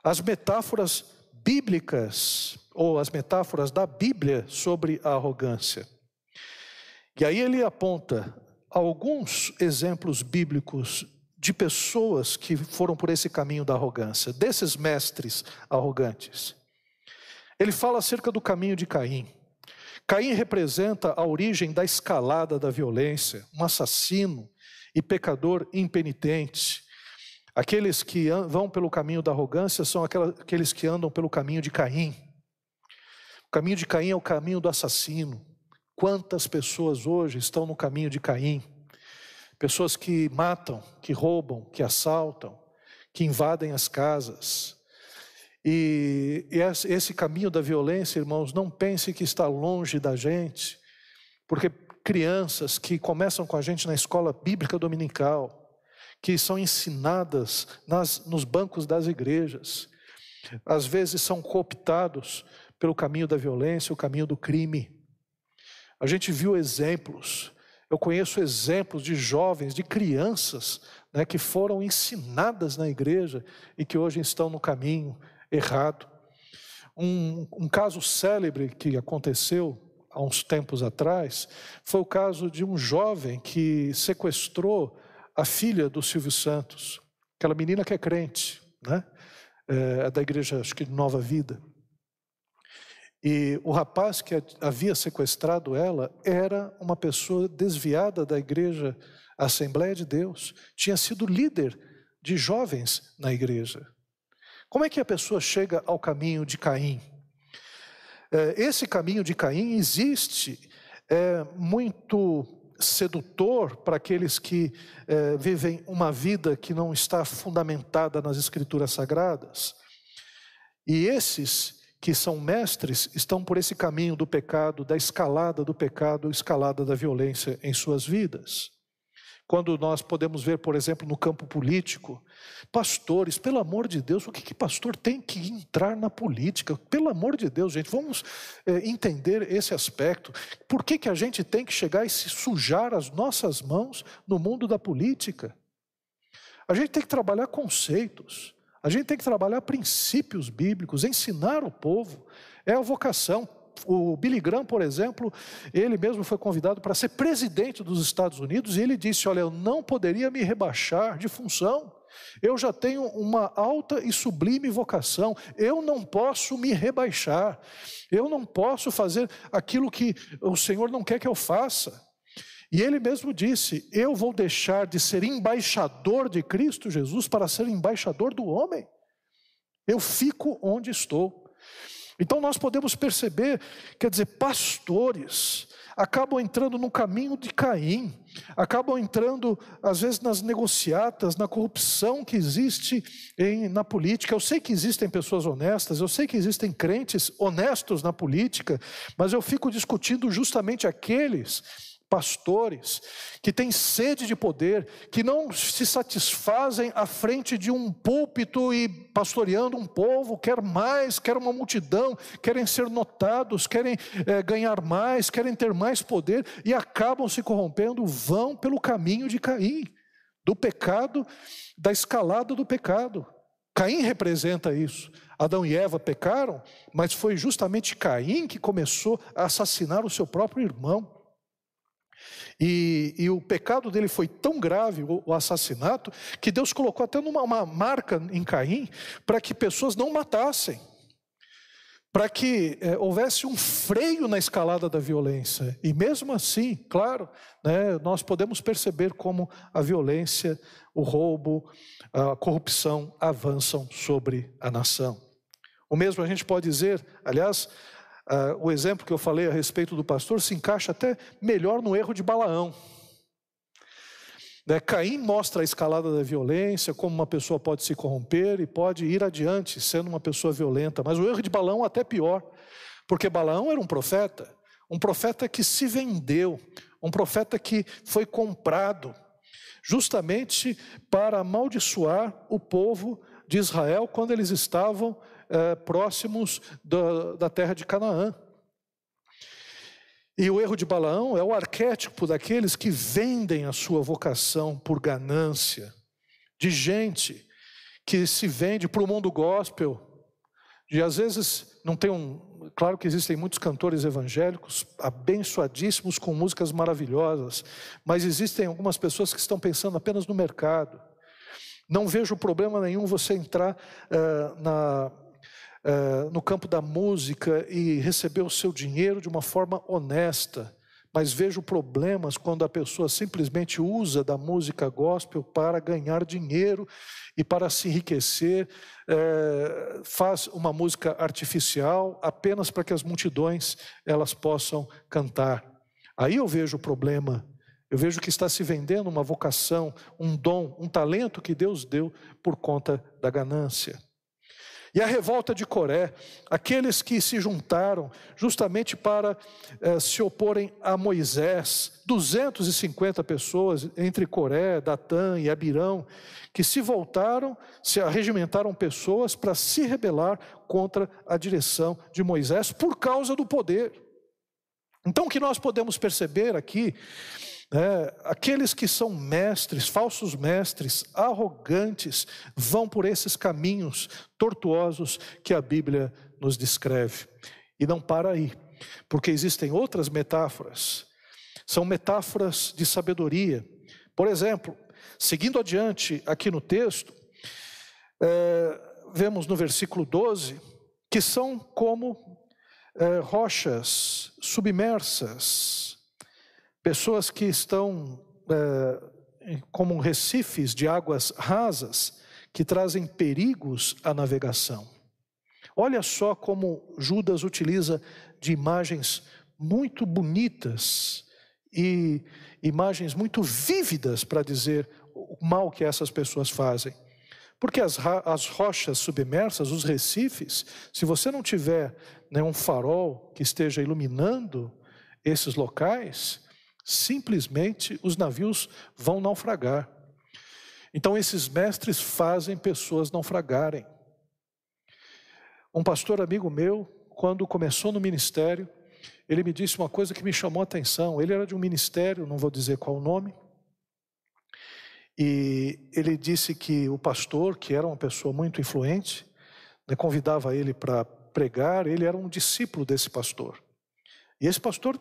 S1: as metáforas bíblicas ou as metáforas da Bíblia sobre a arrogância. E aí ele aponta alguns exemplos bíblicos de pessoas que foram por esse caminho da arrogância, desses mestres arrogantes. Ele fala acerca do caminho de Caim. Caim representa a origem da escalada da violência, um assassino e pecador impenitente. Aqueles que vão pelo caminho da arrogância são aqueles que andam pelo caminho de Caim. O caminho de Caim é o caminho do assassino. Quantas pessoas hoje estão no caminho de Caim? Pessoas que matam, que roubam, que assaltam, que invadem as casas. E esse caminho da violência, irmãos, não pense que está longe da gente, porque crianças que começam com a gente na escola bíblica dominical, que são ensinadas nas, nos bancos das igrejas, às vezes são cooptados pelo caminho da violência, o caminho do crime. A gente viu exemplos eu conheço exemplos de jovens, de crianças, né, que foram ensinadas na igreja e que hoje estão no caminho errado. Um, um caso célebre que aconteceu há uns tempos atrás foi o caso de um jovem que sequestrou a filha do Silvio Santos, aquela menina que é crente, né? É, é da igreja, acho que Nova Vida. E o rapaz que havia sequestrado ela era uma pessoa desviada da igreja Assembleia de Deus, tinha sido líder de jovens na igreja. Como é que a pessoa chega ao caminho de Caim? É, esse caminho de Caim existe, é muito sedutor para aqueles que é, vivem uma vida que não está fundamentada nas escrituras sagradas. E esses que são mestres estão por esse caminho do pecado, da escalada do pecado, escalada da violência em suas vidas. Quando nós podemos ver, por exemplo, no campo político, pastores, pelo amor de Deus, o que, que pastor tem que entrar na política? Pelo amor de Deus, gente, vamos é, entender esse aspecto. Por que, que a gente tem que chegar e se sujar as nossas mãos no mundo da política? A gente tem que trabalhar conceitos. A gente tem que trabalhar princípios bíblicos, ensinar o povo. É a vocação. O Billy Graham, por exemplo, ele mesmo foi convidado para ser presidente dos Estados Unidos e ele disse: Olha, eu não poderia me rebaixar de função. Eu já tenho uma alta e sublime vocação. Eu não posso me rebaixar. Eu não posso fazer aquilo que o Senhor não quer que eu faça. E ele mesmo disse: Eu vou deixar de ser embaixador de Cristo Jesus para ser embaixador do homem. Eu fico onde estou. Então nós podemos perceber, quer dizer, pastores acabam entrando no caminho de Caim, acabam entrando, às vezes, nas negociatas, na corrupção que existe em, na política. Eu sei que existem pessoas honestas, eu sei que existem crentes honestos na política, mas eu fico discutindo justamente aqueles pastores que têm sede de poder, que não se satisfazem à frente de um púlpito e pastoreando um povo, quer mais, quer uma multidão, querem ser notados, querem é, ganhar mais, querem ter mais poder e acabam se corrompendo, vão pelo caminho de Caim, do pecado, da escalada do pecado. Caim representa isso. Adão e Eva pecaram, mas foi justamente Caim que começou a assassinar o seu próprio irmão. E, e, o pecado dele foi tão grave, o, o assassinato, que Deus colocou até numa uma marca em Caim para que pessoas não matassem, para que é, houvesse um freio na escalada da violência. E mesmo assim, claro, né, nós podemos perceber como a violência, o roubo, a corrupção avançam sobre a nação. O mesmo a gente pode dizer, aliás, Uh, o exemplo que eu falei a respeito do pastor se encaixa até melhor no erro de Balaão. Né, Caim mostra a escalada da violência, como uma pessoa pode se corromper e pode ir adiante sendo uma pessoa violenta. Mas o erro de Balaão é até pior, porque Balaão era um profeta, um profeta que se vendeu, um profeta que foi comprado, justamente para amaldiçoar o povo de Israel quando eles estavam é, próximos da, da terra de Canaã. E o erro de Balaão é o arquétipo daqueles que vendem a sua vocação por ganância, de gente que se vende para o mundo gospel, e às vezes não tem um. Claro que existem muitos cantores evangélicos abençoadíssimos com músicas maravilhosas, mas existem algumas pessoas que estão pensando apenas no mercado. Não vejo problema nenhum você entrar uh, na, uh, no campo da música e receber o seu dinheiro de uma forma honesta. Mas vejo problemas quando a pessoa simplesmente usa da música gospel para ganhar dinheiro e para se enriquecer, é, faz uma música artificial apenas para que as multidões elas possam cantar. Aí eu vejo o problema. Eu vejo que está se vendendo uma vocação, um dom, um talento que Deus deu por conta da ganância. E a revolta de Coré, aqueles que se juntaram justamente para eh, se oporem a Moisés, 250 pessoas entre Coré, Datã e Abirão, que se voltaram, se arregimentaram pessoas para se rebelar contra a direção de Moisés por causa do poder. Então, o que nós podemos perceber aqui é, aqueles que são mestres, falsos mestres, arrogantes, vão por esses caminhos tortuosos que a Bíblia nos descreve. E não para aí, porque existem outras metáforas. São metáforas de sabedoria. Por exemplo, seguindo adiante aqui no texto, é, vemos no versículo 12 que são como é, rochas submersas Pessoas que estão é, como recifes de águas rasas que trazem perigos à navegação. Olha só como Judas utiliza de imagens muito bonitas e imagens muito vívidas para dizer o mal que essas pessoas fazem. Porque as, as rochas submersas, os recifes, se você não tiver né, um farol que esteja iluminando esses locais, simplesmente os navios vão naufragar. Então, esses mestres fazem pessoas naufragarem. Um pastor amigo meu, quando começou no ministério, ele me disse uma coisa que me chamou a atenção. Ele era de um ministério, não vou dizer qual o nome, e ele disse que o pastor, que era uma pessoa muito influente, né, convidava ele para pregar, ele era um discípulo desse pastor. E esse pastor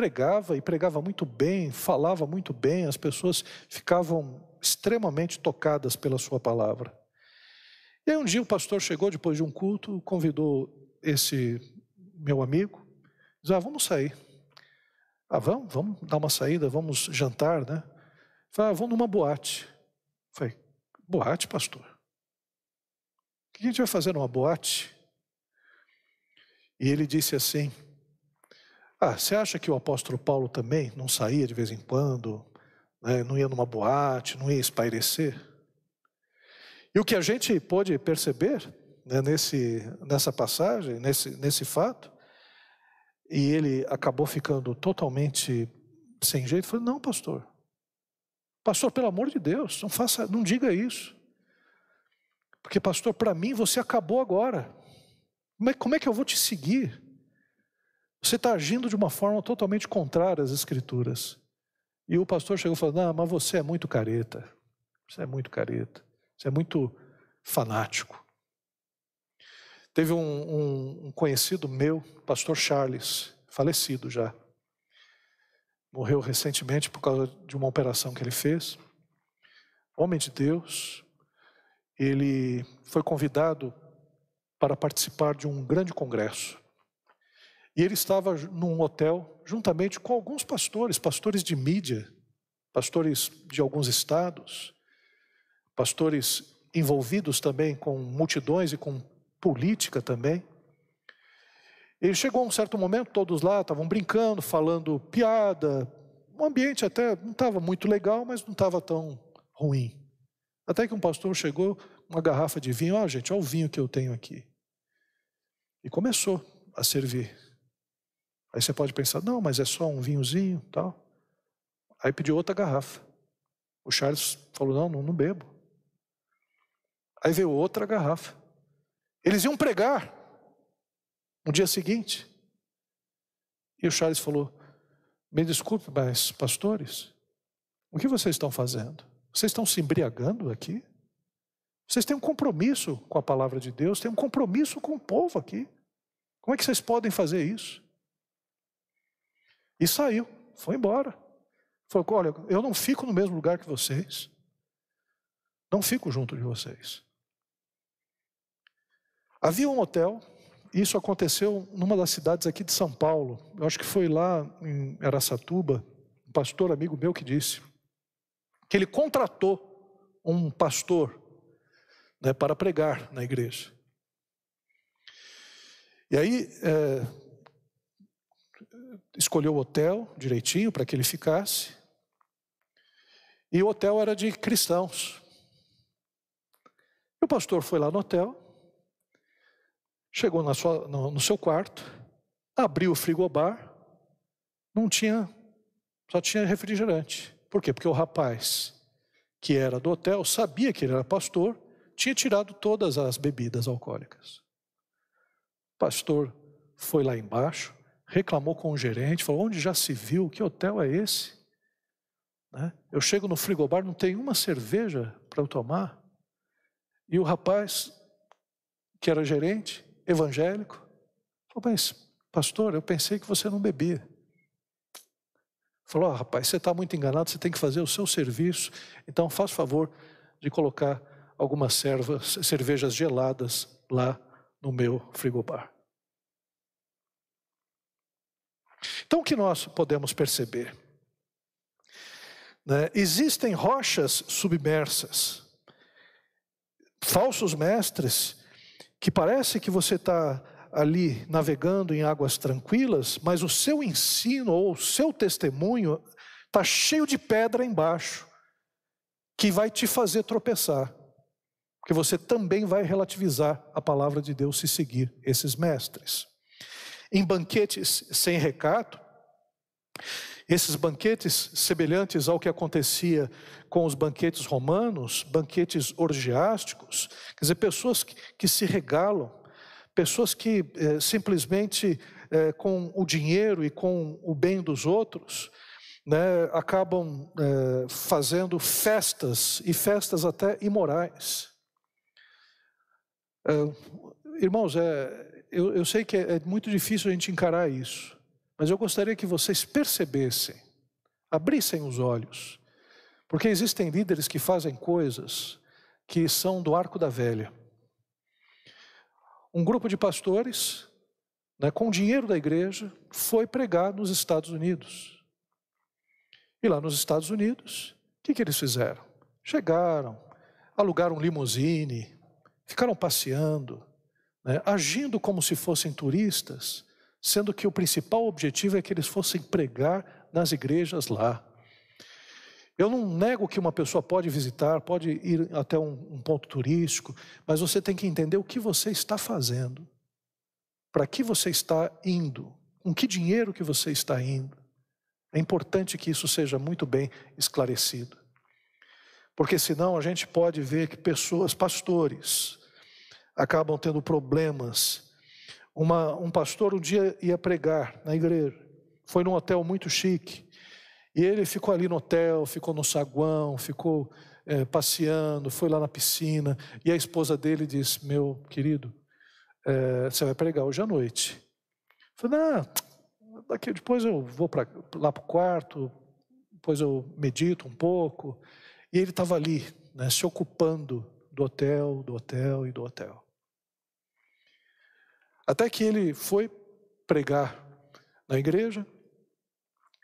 S1: pregava e pregava muito bem, falava muito bem, as pessoas ficavam extremamente tocadas pela sua palavra. E aí um dia o pastor chegou depois de um culto, convidou esse meu amigo, disse: ah, vamos sair. Ah, vamos, vamos dar uma saída, vamos jantar, né? Falei, ah, vamos numa boate. Falei, boate, pastor? O que a gente vai fazer numa boate? E ele disse assim: ah, você acha que o apóstolo Paulo também não saía de vez em quando, né, não ia numa boate, não ia espairecer? E o que a gente pôde perceber né, nesse, nessa passagem, nesse, nesse fato, e ele acabou ficando totalmente sem jeito, falou: não, pastor, pastor, pelo amor de Deus, não faça, não diga isso. Porque, pastor, para mim você acabou agora. Como é, como é que eu vou te seguir? Você está agindo de uma forma totalmente contrária às Escrituras. E o pastor chegou falou: Não, mas você é muito careta. Você é muito careta. Você é muito fanático. Teve um, um, um conhecido meu, pastor Charles, falecido já. Morreu recentemente por causa de uma operação que ele fez. Homem de Deus. Ele foi convidado para participar de um grande congresso. E ele estava num hotel juntamente com alguns pastores, pastores de mídia, pastores de alguns estados, pastores envolvidos também com multidões e com política também. Ele chegou a um certo momento, todos lá estavam brincando, falando piada. O ambiente até não estava muito legal, mas não estava tão ruim. Até que um pastor chegou, uma garrafa de vinho, ó oh, gente, olha o vinho que eu tenho aqui. E começou a servir. Aí você pode pensar, não, mas é só um vinhozinho tal. Aí pediu outra garrafa. O Charles falou: Não, não, não bebo. Aí veio outra garrafa. Eles iam pregar no dia seguinte. E o Charles falou: Me desculpe, mas pastores, o que vocês estão fazendo? Vocês estão se embriagando aqui? Vocês têm um compromisso com a palavra de Deus, têm um compromisso com o povo aqui. Como é que vocês podem fazer isso? E saiu, foi embora. Falou: Olha, eu não fico no mesmo lugar que vocês. Não fico junto de vocês. Havia um hotel, isso aconteceu numa das cidades aqui de São Paulo. Eu acho que foi lá em Aracatuba, um pastor amigo meu que disse que ele contratou um pastor né, para pregar na igreja. E aí é, escolheu o hotel direitinho para que ele ficasse. E o hotel era de cristãos. E o pastor foi lá no hotel, chegou sua, no, no seu quarto, abriu o frigobar, não tinha, só tinha refrigerante. Por quê? Porque o rapaz que era do hotel sabia que ele era pastor, tinha tirado todas as bebidas alcoólicas. O pastor foi lá embaixo, reclamou com o gerente, falou: onde já se viu? Que hotel é esse? Né? Eu chego no frigobar, não tem uma cerveja para eu tomar. E o rapaz, que era gerente, evangélico, falou: Mas, pastor, eu pensei que você não bebia. Falou: oh, rapaz, você está muito enganado, você tem que fazer o seu serviço, então faz favor de colocar algumas cervejas geladas lá no meu frigobar. Então, o que nós podemos perceber? Né? Existem rochas submersas, falsos mestres, que parece que você está ali navegando em águas tranquilas, mas o seu ensino ou o seu testemunho está cheio de pedra embaixo, que vai te fazer tropeçar, porque você também vai relativizar a palavra de Deus se seguir esses mestres. Em banquetes sem recato, esses banquetes semelhantes ao que acontecia com os banquetes romanos, banquetes orgiásticos, quer dizer, pessoas que, que se regalam, pessoas que é, simplesmente é, com o dinheiro e com o bem dos outros, né, acabam é, fazendo festas e festas até imorais. irmãos, eu, eu sei que é, é muito difícil a gente encarar isso. Mas eu gostaria que vocês percebessem, abrissem os olhos, porque existem líderes que fazem coisas que são do arco da velha. Um grupo de pastores, né, com dinheiro da igreja, foi pregar nos Estados Unidos. E lá nos Estados Unidos, o que, que eles fizeram? Chegaram, alugaram um limusine, ficaram passeando, né, agindo como se fossem turistas, sendo que o principal objetivo é que eles fossem pregar nas igrejas lá. Eu não nego que uma pessoa pode visitar, pode ir até um, um ponto turístico, mas você tem que entender o que você está fazendo, para que você está indo, com que dinheiro que você está indo. É importante que isso seja muito bem esclarecido. Porque senão a gente pode ver que pessoas, pastores, acabam tendo problemas uma, um pastor um dia ia pregar na igreja, foi num hotel muito chique, e ele ficou ali no hotel, ficou no saguão, ficou é, passeando, foi lá na piscina, e a esposa dele disse: Meu querido, é, você vai pregar hoje à noite. Eu falei: Não, daqui, depois eu vou pra, lá para o quarto, depois eu medito um pouco. E ele estava ali, né, se ocupando do hotel, do hotel e do hotel. Até que ele foi pregar na igreja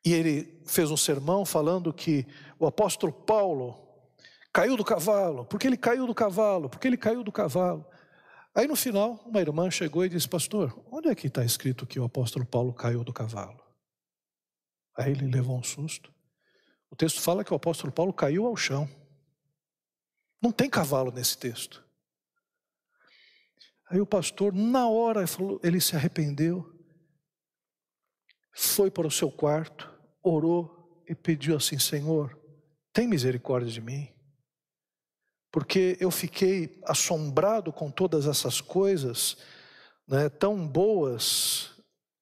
S1: e ele fez um sermão falando que o apóstolo Paulo caiu do cavalo. Porque ele caiu do cavalo? Porque ele caiu do cavalo. Aí no final, uma irmã chegou e disse: Pastor, onde é que está escrito que o apóstolo Paulo caiu do cavalo? Aí ele levou um susto. O texto fala que o apóstolo Paulo caiu ao chão. Não tem cavalo nesse texto. Aí o pastor, na hora, ele se arrependeu, foi para o seu quarto, orou e pediu assim: Senhor, tem misericórdia de mim. Porque eu fiquei assombrado com todas essas coisas, né, tão boas,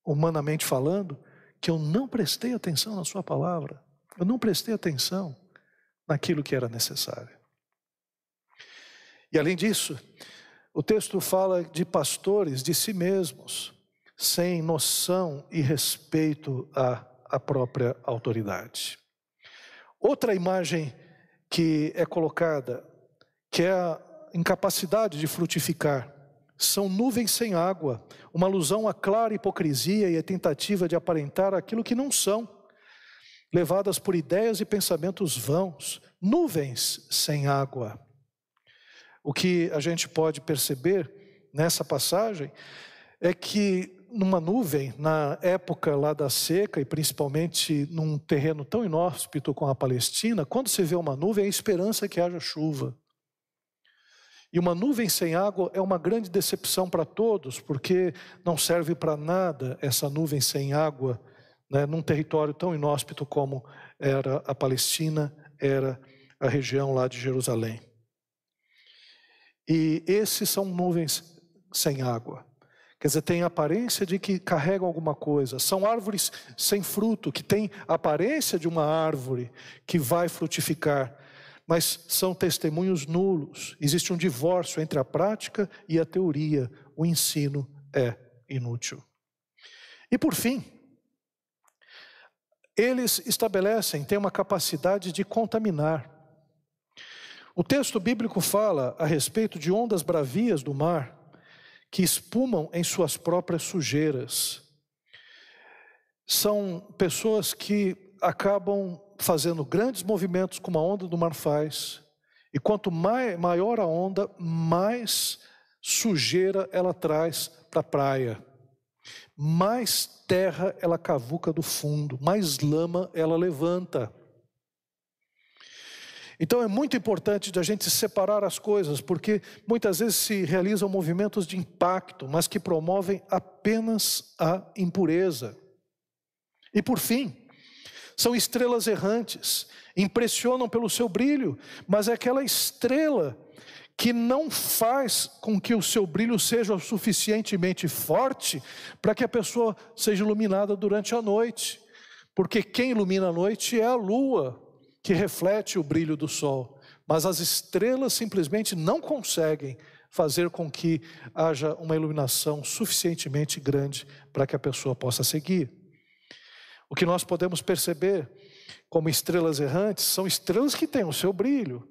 S1: humanamente falando, que eu não prestei atenção na Sua palavra. Eu não prestei atenção naquilo que era necessário. E além disso, o texto fala de pastores de si mesmos, sem noção e respeito à, à própria autoridade. Outra imagem que é colocada, que é a incapacidade de frutificar, são nuvens sem água, uma alusão à clara hipocrisia e à tentativa de aparentar aquilo que não são, levadas por ideias e pensamentos vãos, nuvens sem água. O que a gente pode perceber nessa passagem é que numa nuvem, na época lá da seca, e principalmente num terreno tão inóspito como a Palestina, quando se vê uma nuvem, é a esperança que haja chuva. E uma nuvem sem água é uma grande decepção para todos, porque não serve para nada essa nuvem sem água, né, num território tão inóspito como era a Palestina, era a região lá de Jerusalém. E esses são nuvens sem água. Quer dizer, tem aparência de que carregam alguma coisa. São árvores sem fruto, que têm aparência de uma árvore que vai frutificar, mas são testemunhos nulos. Existe um divórcio entre a prática e a teoria. O ensino é inútil. E por fim, eles estabelecem, têm uma capacidade de contaminar. O texto bíblico fala a respeito de ondas bravias do mar que espumam em suas próprias sujeiras. São pessoas que acabam fazendo grandes movimentos como a onda do mar faz, e quanto maior a onda, mais sujeira ela traz para a praia, mais terra ela cavuca do fundo, mais lama ela levanta. Então é muito importante a gente separar as coisas, porque muitas vezes se realizam movimentos de impacto, mas que promovem apenas a impureza. E por fim, são estrelas errantes, impressionam pelo seu brilho, mas é aquela estrela que não faz com que o seu brilho seja suficientemente forte para que a pessoa seja iluminada durante a noite. Porque quem ilumina a noite é a lua, que reflete o brilho do sol, mas as estrelas simplesmente não conseguem fazer com que haja uma iluminação suficientemente grande para que a pessoa possa seguir. O que nós podemos perceber como estrelas errantes são estrelas que têm o seu brilho,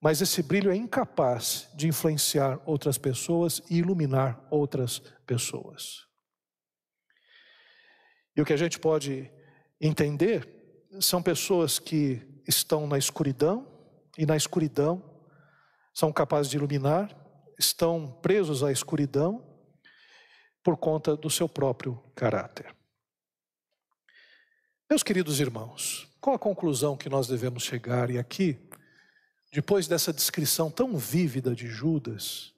S1: mas esse brilho é incapaz de influenciar outras pessoas e iluminar outras pessoas. E o que a gente pode entender são pessoas que estão na escuridão e na escuridão são capazes de iluminar, estão presos à escuridão por conta do seu próprio caráter. Meus queridos irmãos, qual a conclusão que nós devemos chegar? E aqui, depois dessa descrição tão vívida de Judas,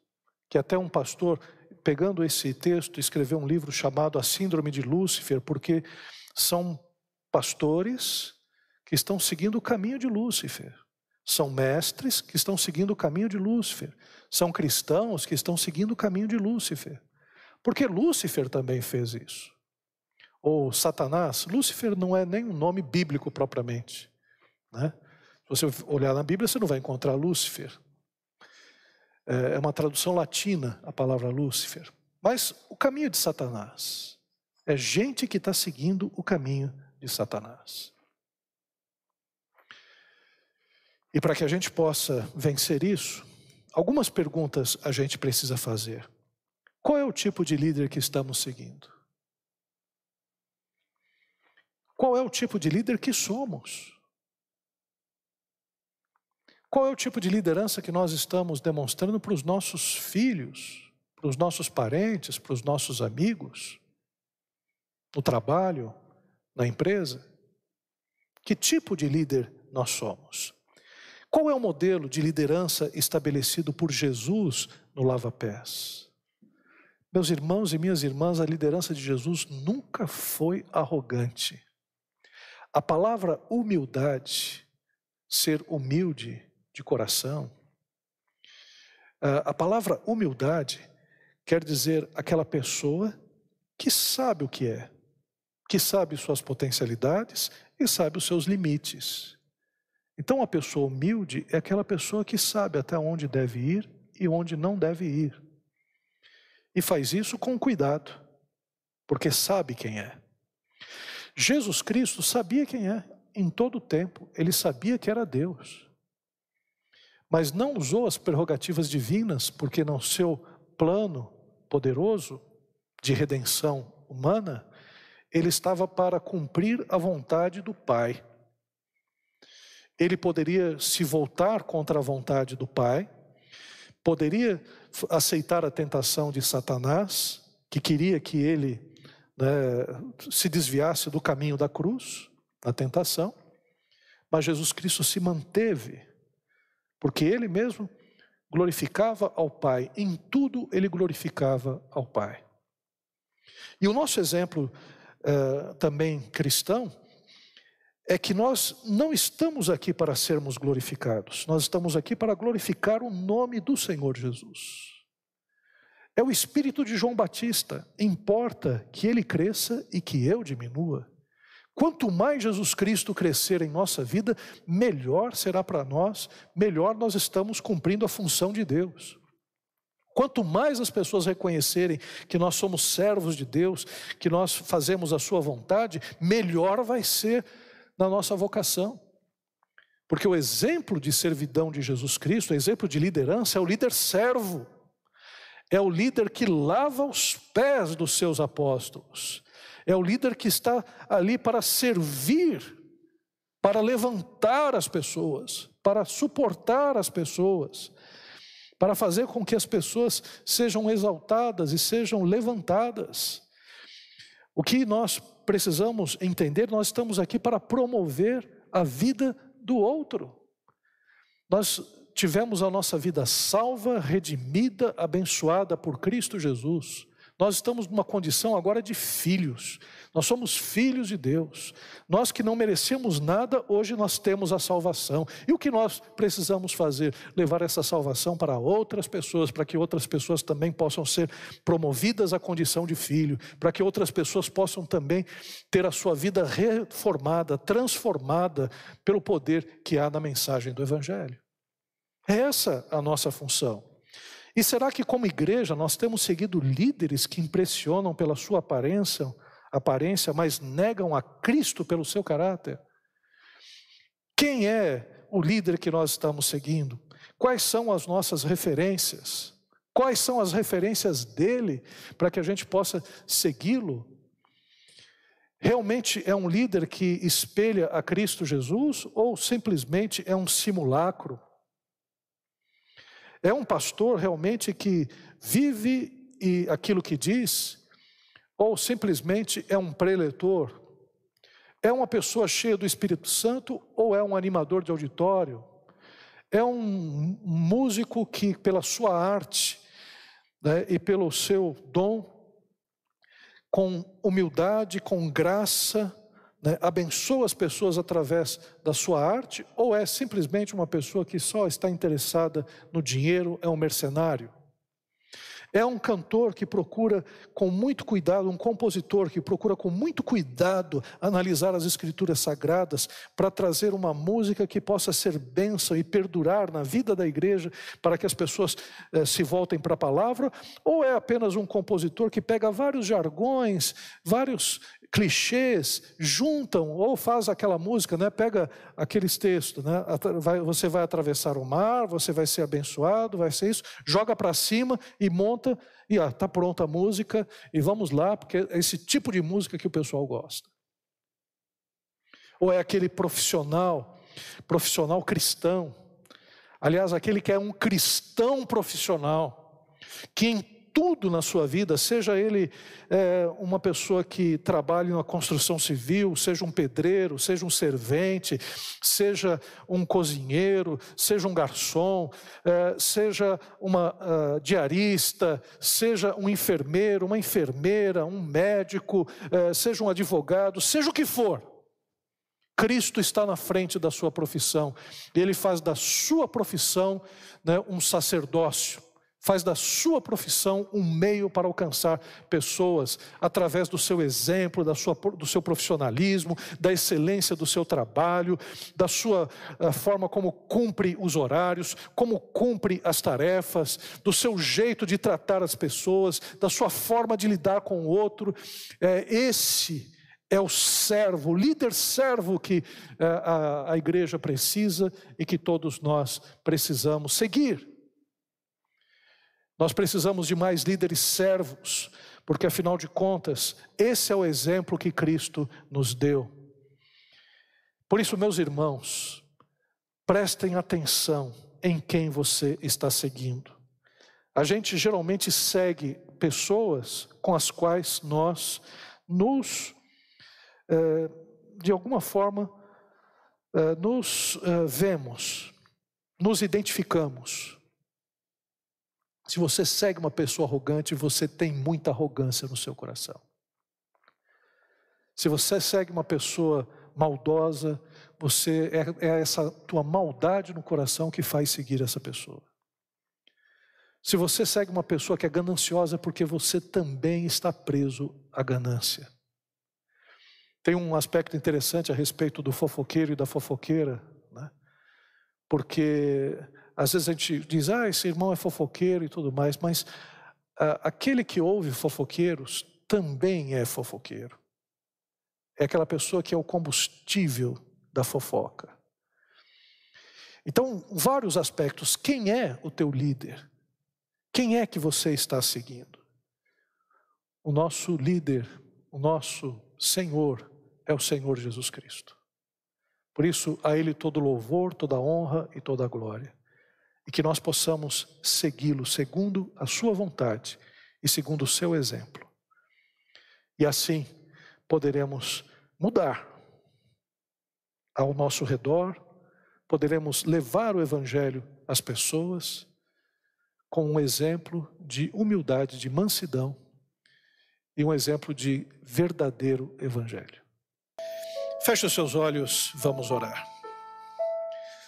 S1: que até um pastor, pegando esse texto, escreveu um livro chamado A Síndrome de Lúcifer, porque são pastores que estão seguindo o caminho de Lúcifer. São mestres que estão seguindo o caminho de Lúcifer. São cristãos que estão seguindo o caminho de Lúcifer. Porque Lúcifer também fez isso. Ou Satanás, Lúcifer não é nem um nome bíblico propriamente. Né? Se você olhar na Bíblia, você não vai encontrar Lúcifer. É, é uma tradução latina a palavra Lúcifer. Mas o caminho de Satanás é gente que está seguindo o caminho de Satanás. E para que a gente possa vencer isso, algumas perguntas a gente precisa fazer. Qual é o tipo de líder que estamos seguindo? Qual é o tipo de líder que somos? Qual é o tipo de liderança que nós estamos demonstrando para os nossos filhos, para os nossos parentes, para os nossos amigos, no trabalho, na empresa? Que tipo de líder nós somos? Qual é o modelo de liderança estabelecido por Jesus no lava-pés? Meus irmãos e minhas irmãs, a liderança de Jesus nunca foi arrogante. A palavra humildade ser humilde de coração. A palavra humildade quer dizer aquela pessoa que sabe o que é, que sabe suas potencialidades e sabe os seus limites. Então, a pessoa humilde é aquela pessoa que sabe até onde deve ir e onde não deve ir. E faz isso com cuidado, porque sabe quem é. Jesus Cristo sabia quem é em todo o tempo, ele sabia que era Deus. Mas não usou as prerrogativas divinas, porque no seu plano poderoso de redenção humana, ele estava para cumprir a vontade do Pai. Ele poderia se voltar contra a vontade do Pai, poderia aceitar a tentação de Satanás, que queria que ele né, se desviasse do caminho da cruz, a tentação, mas Jesus Cristo se manteve, porque ele mesmo glorificava ao Pai, em tudo ele glorificava ao Pai. E o nosso exemplo uh, também cristão é que nós não estamos aqui para sermos glorificados, nós estamos aqui para glorificar o nome do Senhor Jesus. É o espírito de João Batista, importa que ele cresça e que eu diminua. Quanto mais Jesus Cristo crescer em nossa vida, melhor será para nós, melhor nós estamos cumprindo a função de Deus. Quanto mais as pessoas reconhecerem que nós somos servos de Deus, que nós fazemos a Sua vontade, melhor vai ser na nossa vocação. Porque o exemplo de servidão de Jesus Cristo, o exemplo de liderança, é o líder servo, é o líder que lava os pés dos seus apóstolos, é o líder que está ali para servir, para levantar as pessoas, para suportar as pessoas para fazer com que as pessoas sejam exaltadas e sejam levantadas. O que nós precisamos entender, nós estamos aqui para promover a vida do outro. Nós tivemos a nossa vida salva, redimida, abençoada por Cristo Jesus. Nós estamos numa condição agora de filhos. Nós somos filhos de Deus. Nós que não merecemos nada, hoje nós temos a salvação. E o que nós precisamos fazer? Levar essa salvação para outras pessoas, para que outras pessoas também possam ser promovidas à condição de filho, para que outras pessoas possam também ter a sua vida reformada, transformada pelo poder que há na mensagem do Evangelho. É essa a nossa função. E será que, como igreja, nós temos seguido líderes que impressionam pela sua aparência, aparência, mas negam a Cristo pelo seu caráter? Quem é o líder que nós estamos seguindo? Quais são as nossas referências? Quais são as referências dele para que a gente possa segui-lo? Realmente é um líder que espelha a Cristo Jesus ou simplesmente é um simulacro? É um pastor realmente que vive e aquilo que diz, ou simplesmente é um preletor? É uma pessoa cheia do Espírito Santo ou é um animador de auditório? É um músico que, pela sua arte né, e pelo seu dom, com humildade, com graça, né, abençoa as pessoas através da sua arte, ou é simplesmente uma pessoa que só está interessada no dinheiro, é um mercenário? É um cantor que procura com muito cuidado, um compositor que procura com muito cuidado analisar as escrituras sagradas para trazer uma música que possa ser bênção e perdurar na vida da igreja para que as pessoas eh, se voltem para a palavra? Ou é apenas um compositor que pega vários jargões, vários clichês, juntam, ou faz aquela música, né? pega aqueles textos, né? você vai atravessar o mar, você vai ser abençoado, vai ser isso, joga para cima e monta, e está pronta a música, e vamos lá, porque é esse tipo de música que o pessoal gosta. Ou é aquele profissional, profissional cristão, aliás, aquele que é um cristão profissional, que tudo na sua vida, seja ele é, uma pessoa que trabalha na construção civil, seja um pedreiro, seja um servente, seja um cozinheiro, seja um garçom, é, seja uma uh, diarista, seja um enfermeiro, uma enfermeira, um médico, é, seja um advogado, seja o que for. Cristo está na frente da sua profissão. Ele faz da sua profissão né, um sacerdócio faz da sua profissão um meio para alcançar pessoas através do seu exemplo, da sua, do seu profissionalismo, da excelência do seu trabalho, da sua eh, forma como cumpre os horários, como cumpre as tarefas, do seu jeito de tratar as pessoas, da sua forma de lidar com o outro. É, esse é o servo, o líder servo que eh, a, a igreja precisa e que todos nós precisamos seguir. Nós precisamos de mais líderes servos, porque afinal de contas, esse é o exemplo que Cristo nos deu. Por isso, meus irmãos, prestem atenção em quem você está seguindo. A gente geralmente segue pessoas com as quais nós nos, eh, de alguma forma, eh, nos eh, vemos, nos identificamos. Se você segue uma pessoa arrogante, você tem muita arrogância no seu coração. Se você segue uma pessoa maldosa, você é, é essa tua maldade no coração que faz seguir essa pessoa. Se você segue uma pessoa que é gananciosa, é porque você também está preso à ganância. Tem um aspecto interessante a respeito do fofoqueiro e da fofoqueira, né? porque às vezes a gente diz, ah, esse irmão é fofoqueiro e tudo mais, mas ah, aquele que ouve fofoqueiros também é fofoqueiro. É aquela pessoa que é o combustível da fofoca. Então, vários aspectos. Quem é o teu líder? Quem é que você está seguindo? O nosso líder, o nosso Senhor, é o Senhor Jesus Cristo. Por isso, a Ele todo louvor, toda honra e toda glória e que nós possamos segui-lo segundo a sua vontade e segundo o seu exemplo. E assim poderemos mudar ao nosso redor, poderemos levar o evangelho às pessoas com um exemplo de humildade, de mansidão e um exemplo de verdadeiro evangelho. Feche os seus olhos, vamos orar.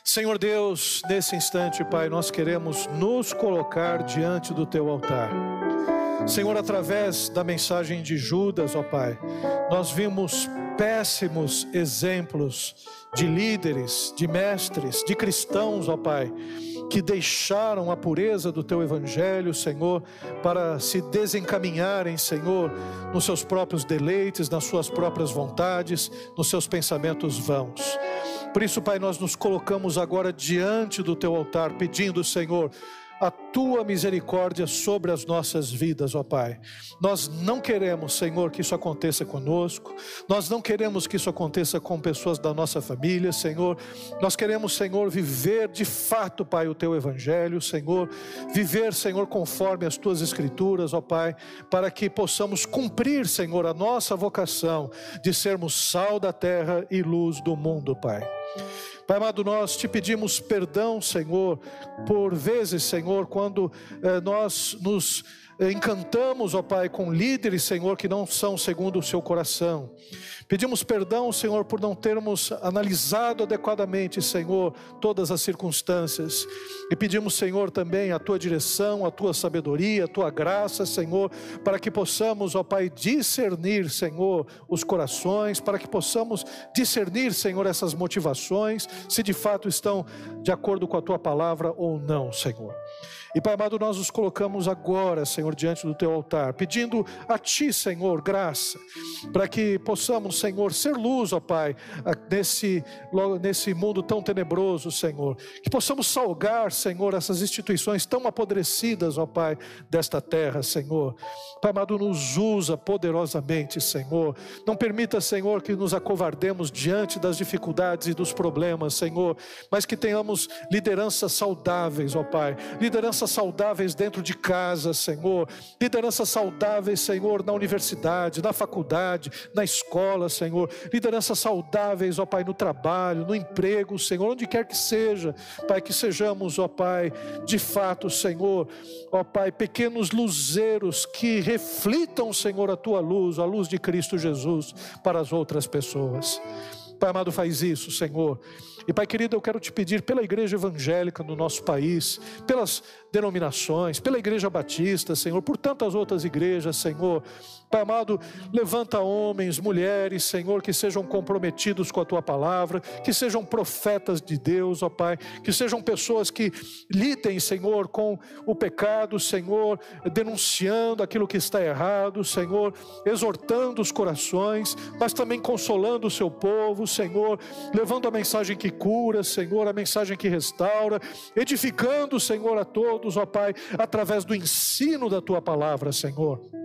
S1: Senhor Deus, nesse instante, Pai, nós queremos nos colocar diante do teu altar. Senhor, através da mensagem de Judas, ó Pai, nós vimos péssimos exemplos de líderes, de mestres, de cristãos, ó Pai, que deixaram a pureza do teu evangelho, Senhor, para se desencaminharem, Senhor, nos seus próprios deleites, nas suas próprias vontades, nos seus pensamentos vãos. Por isso, Pai, nós nos colocamos agora diante do teu altar, pedindo, Senhor, a tua misericórdia sobre as nossas vidas, ó Pai. Nós não queremos, Senhor, que isso aconteça conosco, nós não queremos que isso aconteça com pessoas da nossa família, Senhor. Nós queremos, Senhor, viver de fato, Pai, o teu evangelho, Senhor, viver, Senhor, conforme as tuas escrituras, ó Pai, para que possamos cumprir, Senhor, a nossa vocação de sermos sal da terra e luz do mundo, Pai. Pai amado, nós te pedimos perdão, Senhor, por vezes, Senhor, quando eh, nós nos encantamos, ó Pai, com líderes, Senhor, que não são segundo o seu coração. Pedimos perdão, Senhor, por não termos analisado adequadamente, Senhor, todas as circunstâncias. E pedimos, Senhor, também a tua direção, a tua sabedoria, a tua graça, Senhor, para que possamos, ó Pai, discernir, Senhor, os corações, para que possamos discernir, Senhor, essas motivações, se de fato estão de acordo com a tua palavra ou não, Senhor. E Pai amado, nós nos colocamos agora, Senhor, diante do teu altar, pedindo a Ti, Senhor, graça, para que possamos, Senhor, ser luz, ó Pai, nesse, nesse mundo tão tenebroso, Senhor. Que possamos salgar, Senhor, essas instituições tão apodrecidas, ó Pai, desta terra, Senhor. Pai amado, nos usa poderosamente, Senhor. Não permita, Senhor, que nos acovardemos diante das dificuldades e dos problemas, Senhor, mas que tenhamos lideranças saudáveis, ó Pai, lideranças lideranças saudáveis dentro de casa, Senhor, lideranças saudáveis, Senhor, na universidade, na faculdade, na escola, Senhor, lideranças saudáveis, ó Pai, no trabalho, no emprego, Senhor, onde quer que seja, Pai, que sejamos, ó Pai, de fato, Senhor, ó Pai, pequenos luzeiros que reflitam, Senhor, a tua luz, a luz de Cristo Jesus para as outras pessoas. Pai amado, faz isso, Senhor. E Pai querido, eu quero te pedir pela igreja evangélica no nosso país, pelas denominações, pela igreja batista, Senhor, por tantas outras igrejas, Senhor. Pai amado, levanta homens, mulheres, Senhor, que sejam comprometidos com a tua palavra, que sejam profetas de Deus, ó Pai, que sejam pessoas que lidem, Senhor, com o pecado, Senhor, denunciando aquilo que está errado, Senhor, exortando os corações, mas também consolando o seu povo, Senhor, levando a mensagem que cura, Senhor, a mensagem que restaura, edificando, Senhor, a todos, ó Pai, através do ensino da tua palavra, Senhor.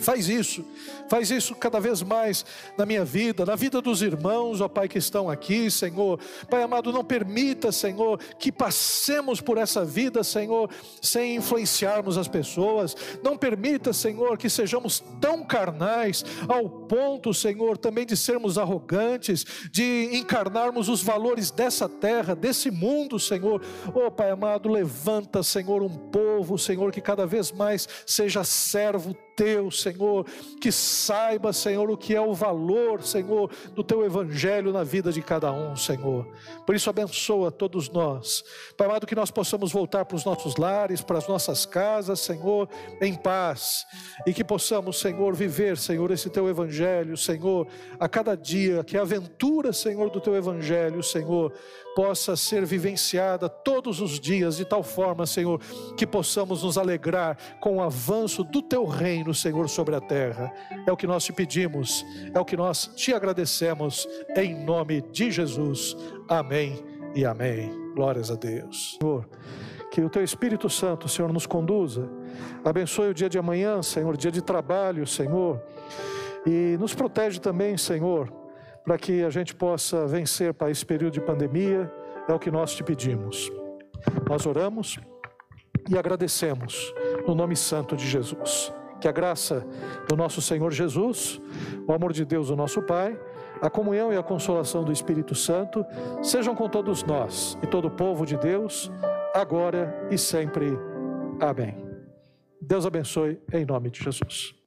S1: Faz isso, faz isso cada vez mais na minha vida, na vida dos irmãos, ó Pai, que estão aqui, Senhor. Pai amado, não permita, Senhor, que passemos por essa vida, Senhor, sem influenciarmos as pessoas. Não permita, Senhor, que sejamos tão carnais ao ponto, Senhor, também de sermos arrogantes, de encarnarmos os valores dessa terra, desse mundo, Senhor. Ó Pai amado, levanta, Senhor, um povo, Senhor, que cada vez mais seja servo teu, Senhor, que saiba, Senhor, o que é o valor, Senhor, do teu evangelho na vida de cada um, Senhor. Por isso, abençoa todos nós. Pai amado, que nós possamos voltar para os nossos lares, para as nossas casas, Senhor, em paz. E que possamos, Senhor, viver, Senhor, esse teu evangelho, Senhor, a cada dia, que a aventura, Senhor, do teu evangelho, Senhor, possa ser vivenciada todos os dias, de tal forma, Senhor, que possamos nos alegrar com o avanço do teu reino, Senhor, sobre a terra. É o que nós te pedimos, é o que nós te agradecemos, em nome de Jesus. Amém e amém. Glórias a Deus. Senhor, que o teu Espírito Santo, Senhor, nos conduza. Abençoe o dia de amanhã, Senhor, dia de trabalho, Senhor. E nos protege também, Senhor para que a gente possa vencer para esse período de pandemia, é o que nós te pedimos. Nós oramos e agradecemos no nome santo de Jesus. Que a graça do nosso Senhor Jesus, o amor de Deus, o nosso Pai, a comunhão e a consolação do Espírito Santo sejam com todos nós e todo o povo de Deus, agora e sempre. Amém. Deus abençoe em nome de Jesus.